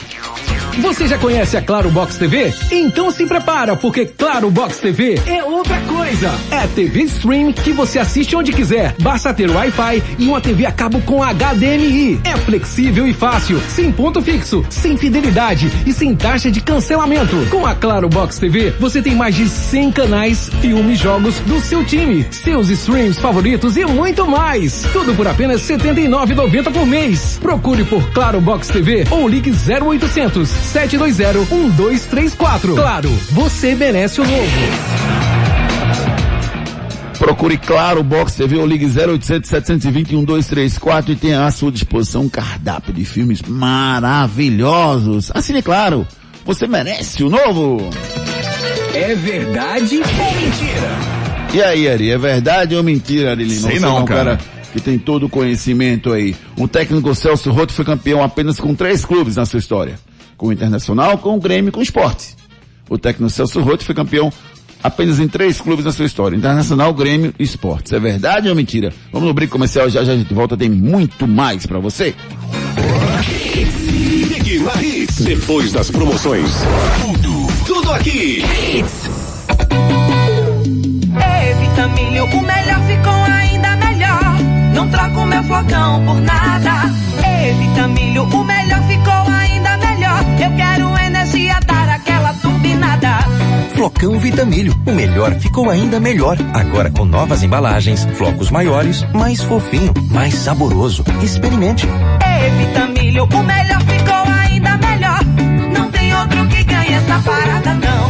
Você já conhece a Claro Box TV? Então se prepara, porque Claro Box TV é outra coisa. É TV stream que você assiste onde quiser. Basta ter Wi-Fi e uma TV a cabo com HDMI. É flexível e fácil, sem ponto fixo, sem fidelidade e sem taxa de cancelamento. Com a Claro Box TV, você tem mais de 100 canais, filmes, jogos do seu time, seus streams favoritos e muito mais. Tudo por apenas R$ 79,90 por mês. Procure por Claro Box TV ou ligue 0800 720 1234. Claro, você merece o novo. Procure Claro Box TV ou ligue 0800 720 1234 e tenha à sua disposição um cardápio de filmes maravilhosos. Assine Claro, você merece o novo. É verdade ou mentira? E aí, Ari, é verdade ou mentira, Ari Lima? Sei não, não, cara. cara que tem todo o conhecimento aí. O técnico Celso Roto foi campeão apenas com três clubes na sua história. Com o Internacional, com o Grêmio e com o Esporte. O técnico Celso Roto foi campeão apenas em três clubes na sua história. Internacional, Grêmio e Esportes. É verdade ou mentira? Vamos no brinco comercial, já já a gente volta, tem muito mais para você. Depois das promoções, tudo, tudo aqui. Ei, Vitamilho, o melhor ficou ainda melhor. Não troco meu flocão por nada. Ei, Vitamilho, o melhor ficou ainda melhor. Eu quero energia, dar aquela turbinada. Flocão Vitamilho, o melhor ficou ainda melhor. Agora com novas embalagens, flocos maiores, mais fofinho, mais saboroso. Experimente. Ei, Vitamilho, o melhor ficou ainda melhor. Não tem outro que ganhe essa parada não.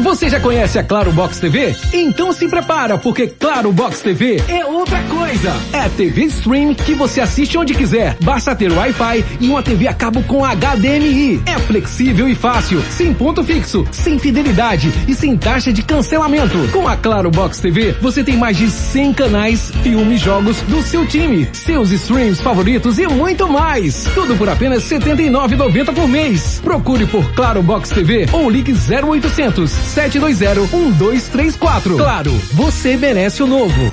Você já conhece a Claro Box TV? Então se prepara, porque Claro Box TV é outra coisa. É TV Stream que você assiste onde quiser. Basta ter Wi-Fi e uma TV a cabo com HDMI. É flexível e fácil, sem ponto fixo, sem fidelidade e sem taxa de cancelamento. Com a Claro Box TV, você tem mais de 100 canais, filmes, jogos do seu time, seus streams favoritos e muito mais. Tudo por apenas R$ 79,90 por mês. Procure por Claro Box TV ou ligue 0800 720-1234. Claro, você merece o novo.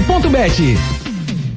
Bet.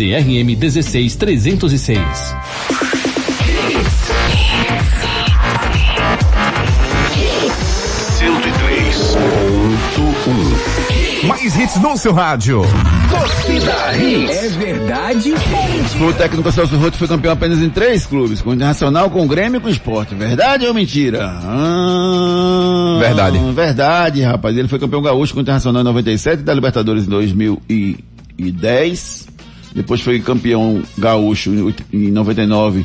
CRM 16306. Mais hits no seu rádio. Torcida Hits. É verdade? O técnico Celso Roto foi campeão apenas em três clubes, com o Internacional, com o Grêmio e com o Esporte. Verdade ou mentira? Ah, Verdade. Verdade, rapaz. Ele foi campeão gaúcho com o Internacional em 97, da Libertadores em 2010. Depois foi campeão gaúcho em oit- em 99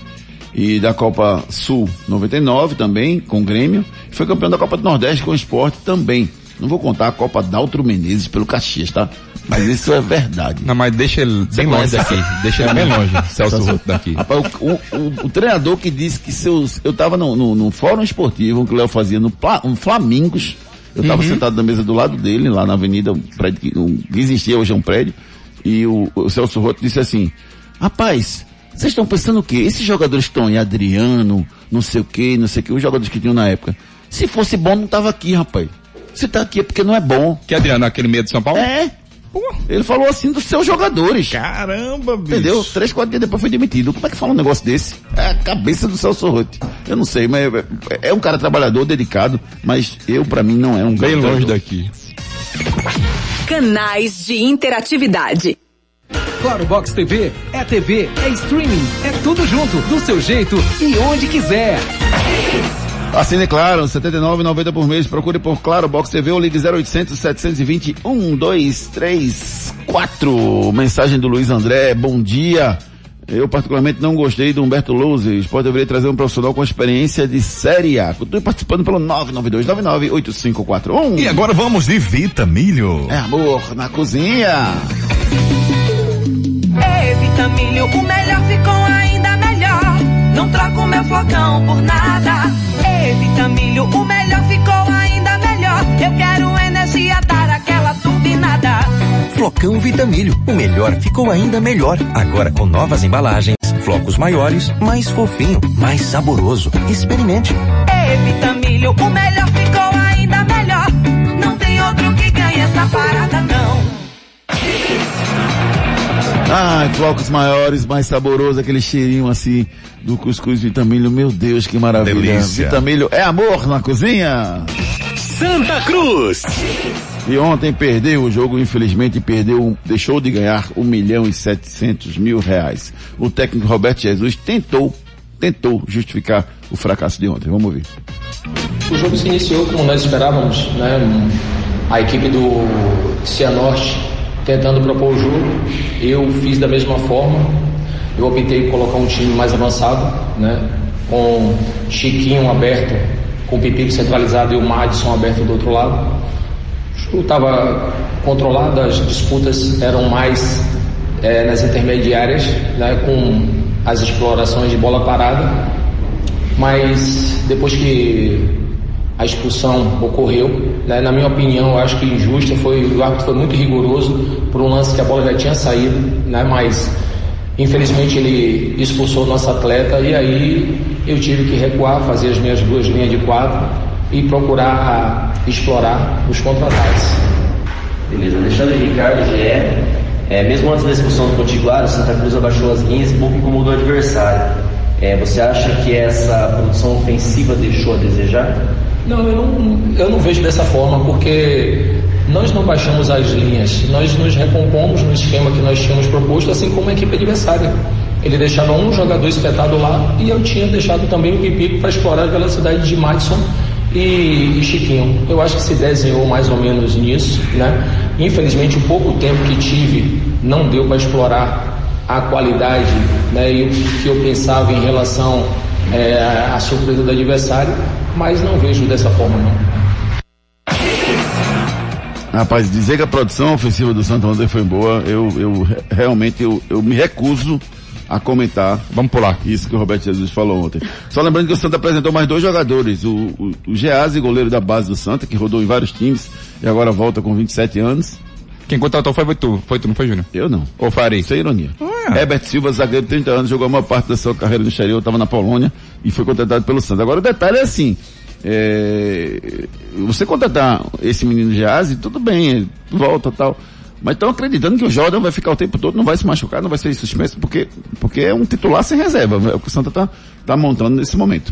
e da Copa Sul 99 também, com o Grêmio. Foi campeão da Copa do Nordeste com o Esporte também. Não vou contar a Copa Daltro Menezes pelo Caxias, tá? Mas isso é verdade. Não, mas deixa ele bem longe daqui. Deixa ele bem longe, Celso Roto daqui. Rapaz, o, o- o- treinador que disse que seus. Eu tava no, no, no fórum esportivo que o Léo fazia no, no Flamingos. Eu tava Uhum. sentado na mesa do lado dele, lá na avenida, um prédio que, um, que existia, hoje é um prédio. E o, o Celso Roto disse assim: Rapaz, vocês estão pensando o quê? Esses jogadores estão aí, Adriano, não sei o quê, não sei o quê, os jogadores que tinham na época. Se fosse bom, não tava aqui, rapaz. Você tá aqui é porque não é bom. Que Adriano, aquele medo de São Paulo? É. Ele falou assim dos seus jogadores. Caramba, bicho. Entendeu? Três, quatro dias depois foi demitido. Como é que fala um negócio desse? É a cabeça do Celso Rotti. Eu não sei, mas é, é um cara trabalhador, dedicado, mas eu, pra mim, não é um Bem longe daqui. Canais de interatividade. Claro Box TV é TV, é streaming, é tudo junto, do seu jeito e onde quiser. Assine Claro, R$ 79,90 por mês. Procure por Claro Box TV ou ligue 0800 720 1234. Mensagem do Luiz André. Bom dia. Eu particularmente não gostei do Humberto Louzes. Pode deveria trazer um profissional com experiência de Série A. Continue participando pelo 992998541. E agora vamos de Vitamilho. É amor na cozinha. Evita milho, o melhor ficou ainda melhor. Não troco meu flocão por nada. Evita milho, o melhor ficou ainda melhor. Eu quero Flocão Vitamilho, o melhor ficou ainda melhor. Agora com novas embalagens, flocos maiores, mais fofinho, mais saboroso. Experimente. Evita milho, o melhor ficou ainda melhor. Não tem outro que ganhe essa parada, não. Ai, flocos maiores, mais saboroso, aquele cheirinho assim do cuscuz vitamilho. Meu Deus, que maravilha. Delícia. Vitamilho é amor na cozinha. Santa Cruz. E ontem perdeu o jogo, infelizmente perdeu, deixou de ganhar um milhão e setecentos mil reais. O técnico Roberto Jesus tentou, tentou justificar o fracasso de ontem. Vamos ouvir. O jogo se iniciou como nós esperávamos, né? A equipe do Cianorte tentando propor o jogo. Eu fiz da mesma forma. Eu optei por colocar um time mais avançado, né? Com Chiquinho aberto, com o Pipico centralizado e o Madison aberto do outro lado. Estava controlado, as disputas eram mais é, nas intermediárias, né? Com as explorações de bola parada. Mas depois que a expulsão ocorreu. Né? Na minha opinião, eu acho que injusta, foi, o árbitro foi muito rigoroso por um lance que a bola já tinha saído, né? mas infelizmente ele expulsou o nosso atleta e aí eu tive que recuar, fazer as minhas duas linhas de quatro e procurar explorar os contra-ataques. Beleza, Alexandre Ricardo, GE. É, mesmo antes da expulsão do Potiguar, o Santa Cruz abaixou as linhas e pouco incomodou o adversário. É, você acha que essa produção ofensiva deixou a desejar? Não, eu não, eu não vejo dessa forma, porque nós não baixamos as linhas, nós nos recompomos no esquema que nós tínhamos proposto, assim como a equipe adversária. Ele deixava um jogador espetado lá e eu tinha deixado também o Pipico para explorar a velocidade de Madison e, e, Chiquinho. Eu acho que se desenhou mais ou menos nisso, né? Infelizmente, o pouco tempo que tive não deu para explorar a qualidade né, e o que eu pensava em relação é, à surpresa do adversário, mas não vejo dessa forma não. Rapaz, dizer que a produção ofensiva do Santo ontem foi boa, eu, eu realmente eu, eu me recuso a comentar. Vamos pular. Isso que o Roberto Jesus falou ontem. Só lembrando que o Santa apresentou mais dois jogadores. O, o, o Geazi, goleiro da base do Santa, que rodou em vários times e agora volta com 27 anos. Quem contratou foi, tu, foi tu, não foi Júnior? Eu não. Ou Farei? Sem ironia. Ah. Herbert Silva, zagueiro de 30 anos, jogou a maior parte da sua carreira no exterior, estava na Polônia e foi contratado pelo Santos. Agora o detalhe é assim, é, você contratar esse menino Geazi, tudo bem, ele volta tal. Mas estão acreditando que o Jordan vai ficar o tempo todo, não vai se machucar, não vai ser suspenso, porque, porque é um titular sem reserva, é o que o Santa está tá montando nesse momento.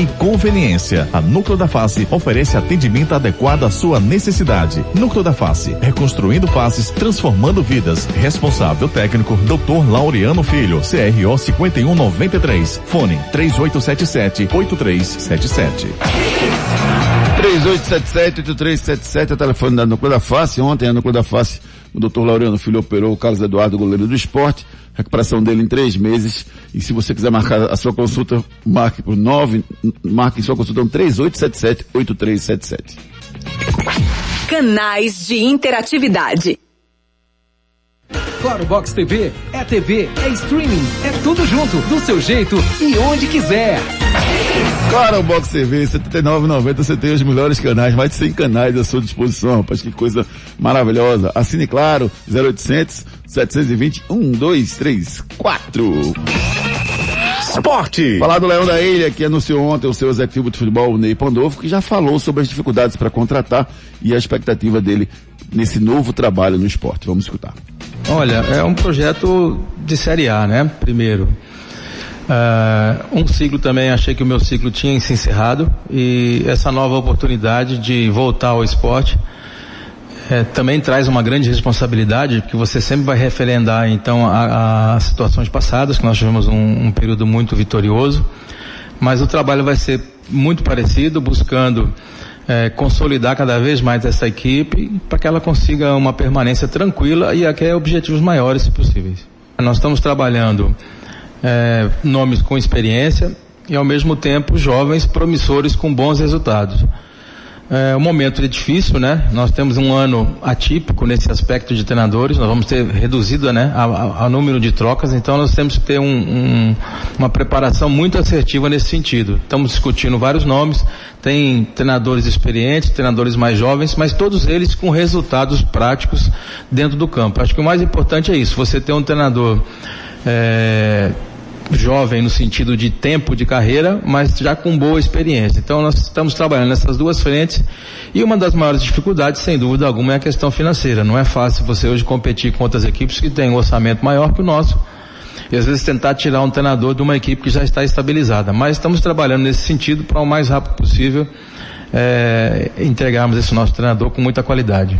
conveniência. A Núcleo da Face oferece atendimento adequado à sua necessidade. Núcleo da Face, reconstruindo faces, transformando vidas. Responsável técnico, Dr. Laureano Filho, CRO 5193. Fone 3877 8377. 3877-8377 é o telefone da Núcleo da Face. Ontem a Núcleo da Face, o doutor Laureano Filho operou o Carlos Eduardo, goleiro do esporte. Recuperação dele em três meses. E se você quiser marcar a sua consulta, marque por nove, marque sua consulta no 3877-8377. Canais de interatividade. Claro Box TV é TV, é streaming, é tudo junto, do seu jeito e onde quiser. Claro Box TV, R$ 79,90 você tem os melhores canais, mais de 100 canais à sua disposição, rapaz, que coisa maravilhosa. Assine Claro, 0800 720 1234. Esporte. Falar do Leão da Ilha, que anunciou ontem o seu executivo de futebol, o Ney Pandolfo, que já falou sobre as dificuldades para contratar e a expectativa dele nesse novo trabalho no esporte. Vamos escutar. Olha, é um projeto de Série A, né? Primeiro. Uh, um ciclo também, achei que o meu ciclo tinha se encerrado e essa nova oportunidade de voltar ao esporte é, também traz uma grande responsabilidade, porque você sempre vai referendar então as situações passadas, que nós tivemos um, um período muito vitorioso, mas o trabalho vai ser muito parecido, buscando é, consolidar cada vez mais essa equipe para que ela consiga uma permanência tranquila e até objetivos maiores, se possíveis. Nós estamos trabalhando é, nomes com experiência e ao mesmo tempo jovens promissores com bons resultados. É, o momento é difícil, né? Nós temos um ano atípico nesse aspecto de treinadores. Nós vamos ter reduzido, né, a, a, a número de trocas. Então nós temos que ter um, um, uma preparação muito assertiva nesse sentido. Estamos discutindo vários nomes. Tem treinadores experientes, treinadores mais jovens, mas todos eles com resultados práticos dentro do campo. Acho que o mais importante é isso. Você ter um treinador é, jovem no sentido de tempo de carreira, mas já com boa experiência. Então nós estamos trabalhando nessas duas frentes e uma das maiores dificuldades, sem dúvida alguma, é a questão financeira. Não é fácil você hoje competir com outras equipes que têm um orçamento maior que o nosso. E às vezes tentar tirar um treinador de uma equipe que já está estabilizada. Mas estamos trabalhando nesse sentido para o mais rápido possível é, entregarmos esse nosso treinador com muita qualidade.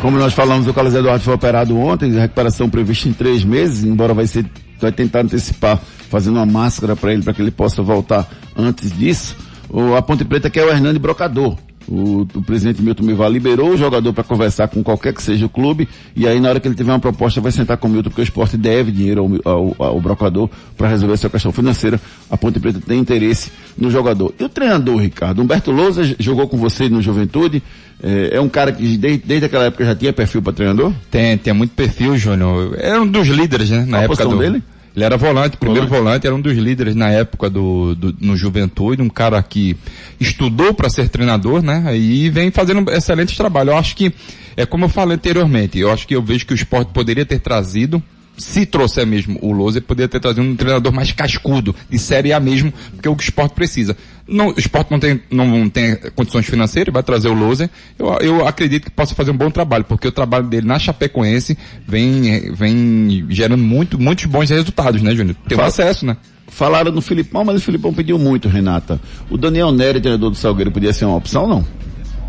Como nós falamos, o Carlos Eduardo foi operado ontem, recuperação prevista em três meses, embora vai ser vai tentar antecipar, fazendo uma máscara para ele, para que ele possa voltar antes disso. O, a Ponte Preta quer o Hernani Brocador. O, o, presidente Milton Mival liberou o jogador para conversar com qualquer que seja o clube, e aí na hora que ele tiver uma proposta vai sentar com o Milton, porque o esporte deve dinheiro ao, ao, ao brocador para resolver essa questão financeira. A Ponte Preta tem interesse no jogador. E o treinador, Ricardo? Humberto Lousa jogou com você no Juventude, é, é um cara que desde, desde aquela época já tinha perfil para treinador? Tem, tem muito perfil, Júnior. Era um dos líderes, né? Na a época do... dele? Ele era volante, primeiro volante. volante, era um dos líderes na época do, do no Juventude, um cara que estudou para ser treinador, né? E vem fazendo um excelente trabalho. Eu acho que, é como eu falei anteriormente, eu acho que eu vejo que o esporte poderia ter trazido se trouxer mesmo o Lousa, poderia ter trazido um treinador mais cascudo, de Série A mesmo, porque o esporte precisa. Não, o esporte não tem, não tem condições financeiras, vai trazer o Lousa. Eu, eu acredito que possa fazer um bom trabalho, porque o trabalho dele na Chapecoense vem, vem gerando muito, muitos bons resultados, né, Júnior? Tem um acesso, né? Falaram no Filipão, mas o Filipão pediu muito, Renata. O Daniel Nery, treinador do Salgueiro, podia ser uma opção, não?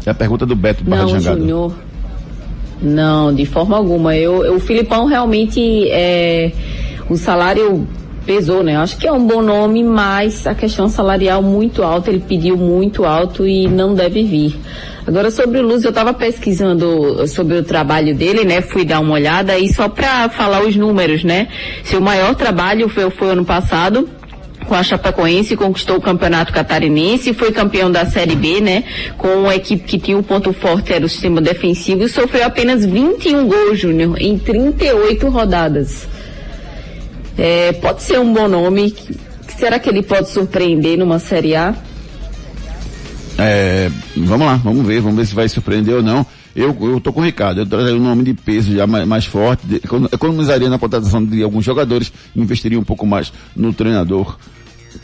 É a pergunta do Beto do Barra Não, Júnior. Não, de forma alguma. Eu, o Filipão realmente é, o salário pesou, né? Acho que é um bom nome, mas a questão salarial muito alta, ele pediu muito alto e não deve vir. Agora sobre o Luz, eu estava pesquisando sobre o trabalho dele, né? Fui dar uma olhada e só para falar os números, né? Seu maior trabalho foi, foi ano passado, com a Chapecoense, conquistou o campeonato catarinense, foi campeão da Série B, né? Com uma equipe que tinha um ponto forte, era o sistema defensivo, e sofreu apenas 21 gols, Júnior, em 38 rodadas. É, pode ser um bom nome. Será que ele pode surpreender numa Série A? É, vamos lá, vamos ver, vamos ver se vai surpreender ou não. Eu, eu tô com o Ricardo, eu traria um nome de peso já mais, mais forte, de, economizaria na contratação de alguns jogadores, investiria um pouco mais no treinador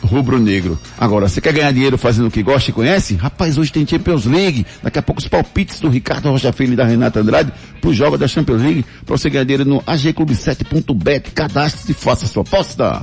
rubro-negro. Agora, você quer ganhar dinheiro fazendo o que gosta e conhece? Rapaz, hoje tem Champions League. Daqui a pouco os palpites do Ricardo Rocha Filho e da Renata Andrade pro jogo da Champions League para você ganhar dinheiro no agclub7.bet. Cadastre-se e faça sua aposta.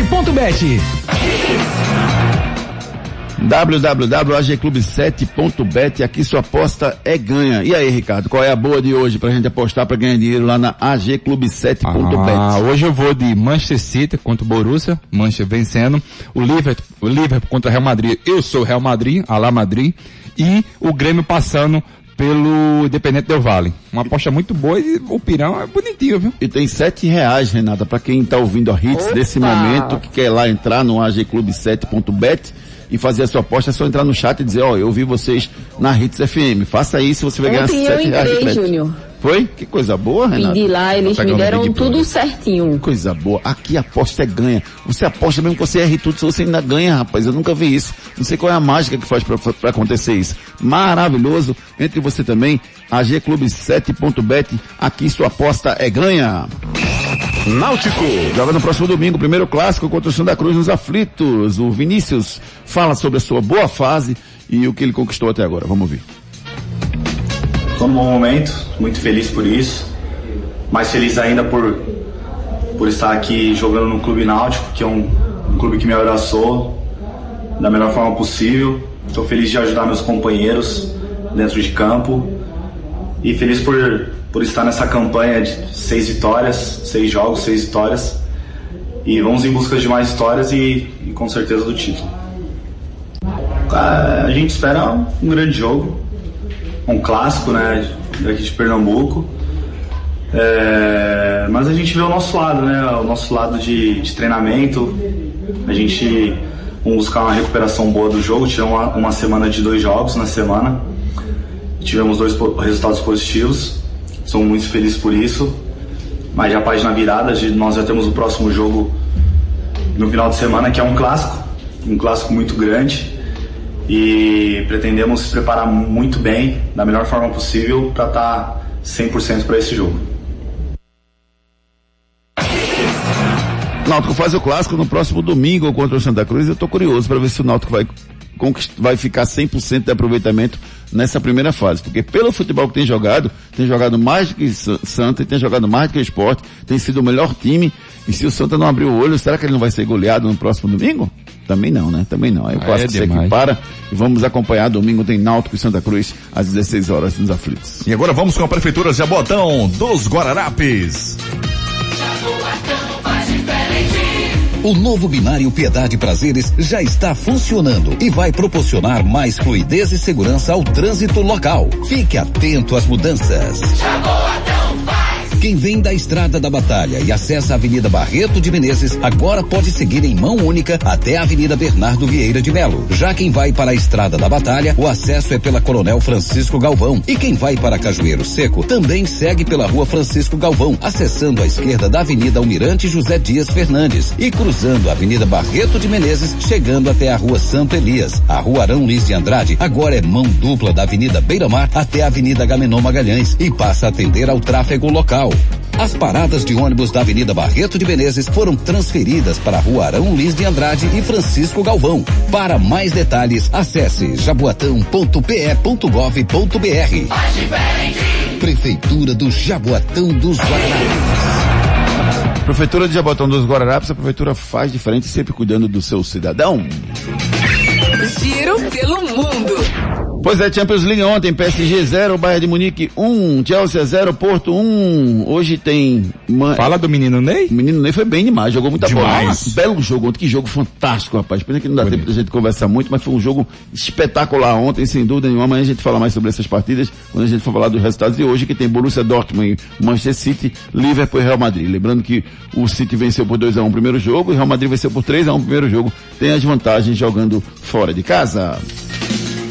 www.agclub7.bet www.agclub7.bet aqui sua aposta é ganha. E aí, Ricardo, qual é a boa de hoje pra gente apostar para ganhar dinheiro lá na agclub7.bet? Ah, hoje eu vou de Manchester City contra o Borussia, Manchester vencendo, o Liverpool, o Liverpool contra o Real Madrid, eu sou Real Madrid, Alá Madrid, e o Grêmio passando pelo Independente Del Vale. Uma aposta muito boa e o pirão é bonitinho, viu? E tem sete reais, Renata, para quem tá ouvindo a Hits Opa! desse momento, que quer lá entrar no agclub7.bet e fazer a sua aposta, é só entrar no chat e dizer, ó, oh, eu vi vocês na Hits FM. Faça isso, você vai Ontem ganhar sete reais. Entrei, Júnior. Foi? Que coisa boa, Renato. Pedi lá, eles tá me deram tudo certinho. Coisa boa. Aqui a aposta é ganha. Você aposta mesmo que você erre tudo, se você ainda ganha, rapaz. Eu nunca vi isso. Não sei qual é a mágica que faz para acontecer isso. Maravilhoso. Entre você também, agclub7.bet. Aqui sua aposta é ganha. Náutico. Joga no próximo domingo, primeiro clássico contra o Santa Cruz nos aflitos. O Vinícius fala sobre a sua boa fase e o que ele conquistou até agora. Vamos ver. Estou num bom momento, muito feliz por isso. Mais feliz ainda por, por estar aqui jogando no Clube Náutico, que é um, um clube que me abraçou da melhor forma possível. Estou feliz de ajudar meus companheiros dentro de campo e feliz por, por estar nessa campanha de seis vitórias, seis jogos, seis vitórias. E vamos em busca de mais histórias e, e com certeza do título. A gente espera um grande jogo, um clássico, né, daqui de Pernambuco. É, mas a gente vê o nosso lado, né, o nosso lado de, de treinamento. A gente vamos buscar uma recuperação boa do jogo. Tivemos uma, uma semana de dois jogos na semana. Tivemos dois resultados positivos. Somos muito felizes por isso. Mas já página virada, nós já temos o próximo jogo no final de semana, que é um clássico, um clássico muito grande. E pretendemos se preparar muito bem, da melhor forma possível, para estar 100% para esse jogo. Náutico faz o clássico no próximo domingo contra o Santa Cruz. Eu estou curioso para ver se o Náutico vai vai ficar 100% de aproveitamento nessa primeira fase, porque pelo futebol que tem jogado, tem jogado mais do que Santa, tem jogado mais do que o Esporte, tem sido o melhor time, e se o Santa não abrir o olho, será que ele não vai ser goleado no próximo domingo? Também não, né? Também não. Aí o clássico é se para e vamos acompanhar domingo tem Náutico e Santa Cruz às 16 horas nos aflitos. E agora vamos com a Prefeitura Jabotão dos Guararapes. O novo binário Piedade Prazeres já está funcionando e vai proporcionar mais fluidez e segurança ao trânsito local. Fique atento às mudanças. Quem vem da Estrada da Batalha e acessa a Avenida Barreto de Menezes agora pode seguir em mão única até a Avenida Bernardo Vieira de Melo. Já quem vai para a Estrada da Batalha, o acesso é pela Coronel Francisco Galvão. E quem vai para Cajueiro Seco também segue pela Rua Francisco Galvão, acessando a esquerda da Avenida Almirante José Dias Fernandes e cruzando a Avenida Barreto de Menezes, chegando até a Rua Santo Elias. A Rua Arão Luiz de Andrade agora é mão dupla da Avenida Beira Mar até a Avenida Gamenon Magalhães e passa a atender ao tráfego local. As paradas de ônibus da Avenida Barreto de Menezes foram transferidas para a Rua Arão Luiz de Andrade e Francisco Galvão. Para mais detalhes, acesse jaboatão.pe.gov.br. Prefeitura do Jaboatão dos Guararapes. Prefeitura de Jaboatão dos Guararapes, a prefeitura faz diferente, sempre cuidando do seu cidadão. Giro pelo mundo. Pois é, Champions League ontem, PSG 0, Bayern de Munique 1, um, Chelsea 0, Porto 1. Um. Hoje tem... Uma... Fala do menino Ney? O menino Ney foi bem demais, jogou muita demais. bola. Belo jogo ontem, que jogo fantástico, rapaz. Pena que não dá Bonito. tempo da gente conversar muito, mas foi um jogo espetacular ontem, sem dúvida nenhuma. Amanhã a gente fala mais sobre essas partidas, quando a gente for falar dos resultados de hoje, que tem Borussia Dortmund Manchester City, Liverpool e Real Madrid. Lembrando que o City venceu por 2 a 1 um o primeiro jogo, e o Real Madrid venceu por 3 a 1 o primeiro jogo. Tem as vantagens jogando fora de casa.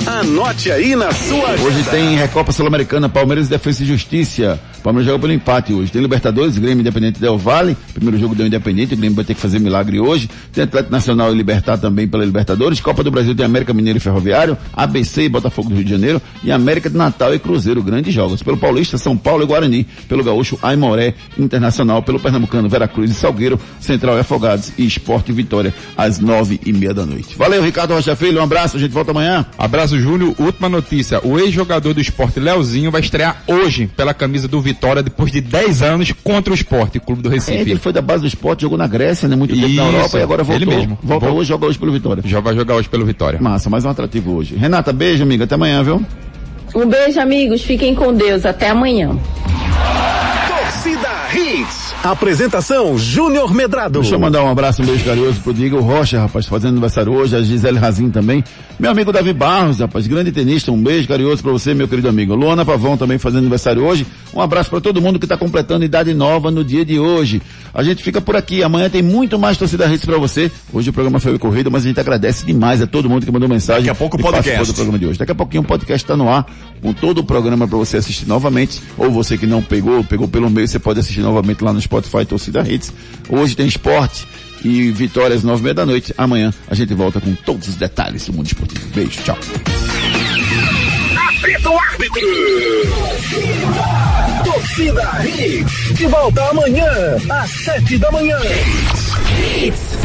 Anote aí na sua Hoje tem Recopa Sul-Americana, Palmeiras Defesa e Justiça. Palmeiras joga pelo empate hoje. Tem Libertadores, Grêmio Independente Del Vale. Primeiro jogo deu Independente, o Grêmio vai ter que fazer milagre hoje. Tem Atlético Nacional e Libertar também pela Libertadores. Copa do Brasil tem América Mineiro e Ferroviário, ABC e Botafogo do Rio de Janeiro e América de Natal e Cruzeiro. Grandes jogos. Pelo Paulista, São Paulo e Guarani. Pelo Gaúcho, Aimoré Internacional. Pelo Pernambucano, Veracruz e Salgueiro. Central e Afogados e Esporte e Vitória às nove e meia da noite. Valeu, Ricardo Rocha Filho. Um abraço. A gente volta amanhã. Abraço, Júlio. Última notícia. O ex-jogador do esporte, Leozinho, vai estrear hoje pela camisa do Vitória depois de 10 anos contra o esporte, clube do Recife. É, ele foi da base do esporte, jogou na Grécia, né? Muito tempo Isso, na Europa e agora voltou. Ele mesmo. Volta Vou... hoje, joga hoje pelo Vitória. Já vai jogar hoje pelo Vitória. Massa, mais um atrativo hoje. Renata, beijo, amiga. Até amanhã, viu? Um beijo, amigos. Fiquem com Deus. Até amanhã. Apresentação Júnior Medrado. Deixa eu mandar um abraço, um beijo carinhoso pro Diego Rocha, rapaz, fazendo aniversário hoje, a Gisele Razin também. Meu amigo Davi Barros, rapaz, grande tenista, um beijo carinhoso para você, meu querido amigo. Luana Pavão também fazendo aniversário hoje. Um abraço para todo mundo que está completando idade nova no dia de hoje. A gente fica por aqui, amanhã tem muito mais torcida Hits para você. Hoje o programa foi corrido, mas a gente agradece demais a todo mundo que mandou mensagem. Daqui a pouco o podcast. do programa de hoje. Daqui a pouquinho o podcast está no ar, com todo o programa para você assistir novamente, ou você que não pegou, pegou pelo meio, você pode assistir novamente lá no Spotify Torcida Hits. Hoje tem esporte e vitórias nove e meia da noite. Amanhã a gente volta com todos os detalhes do mundo esportivo. Beijo, tchau. Árbitro! Torcida Hits, de volta amanhã, às sete da manhã. Hits.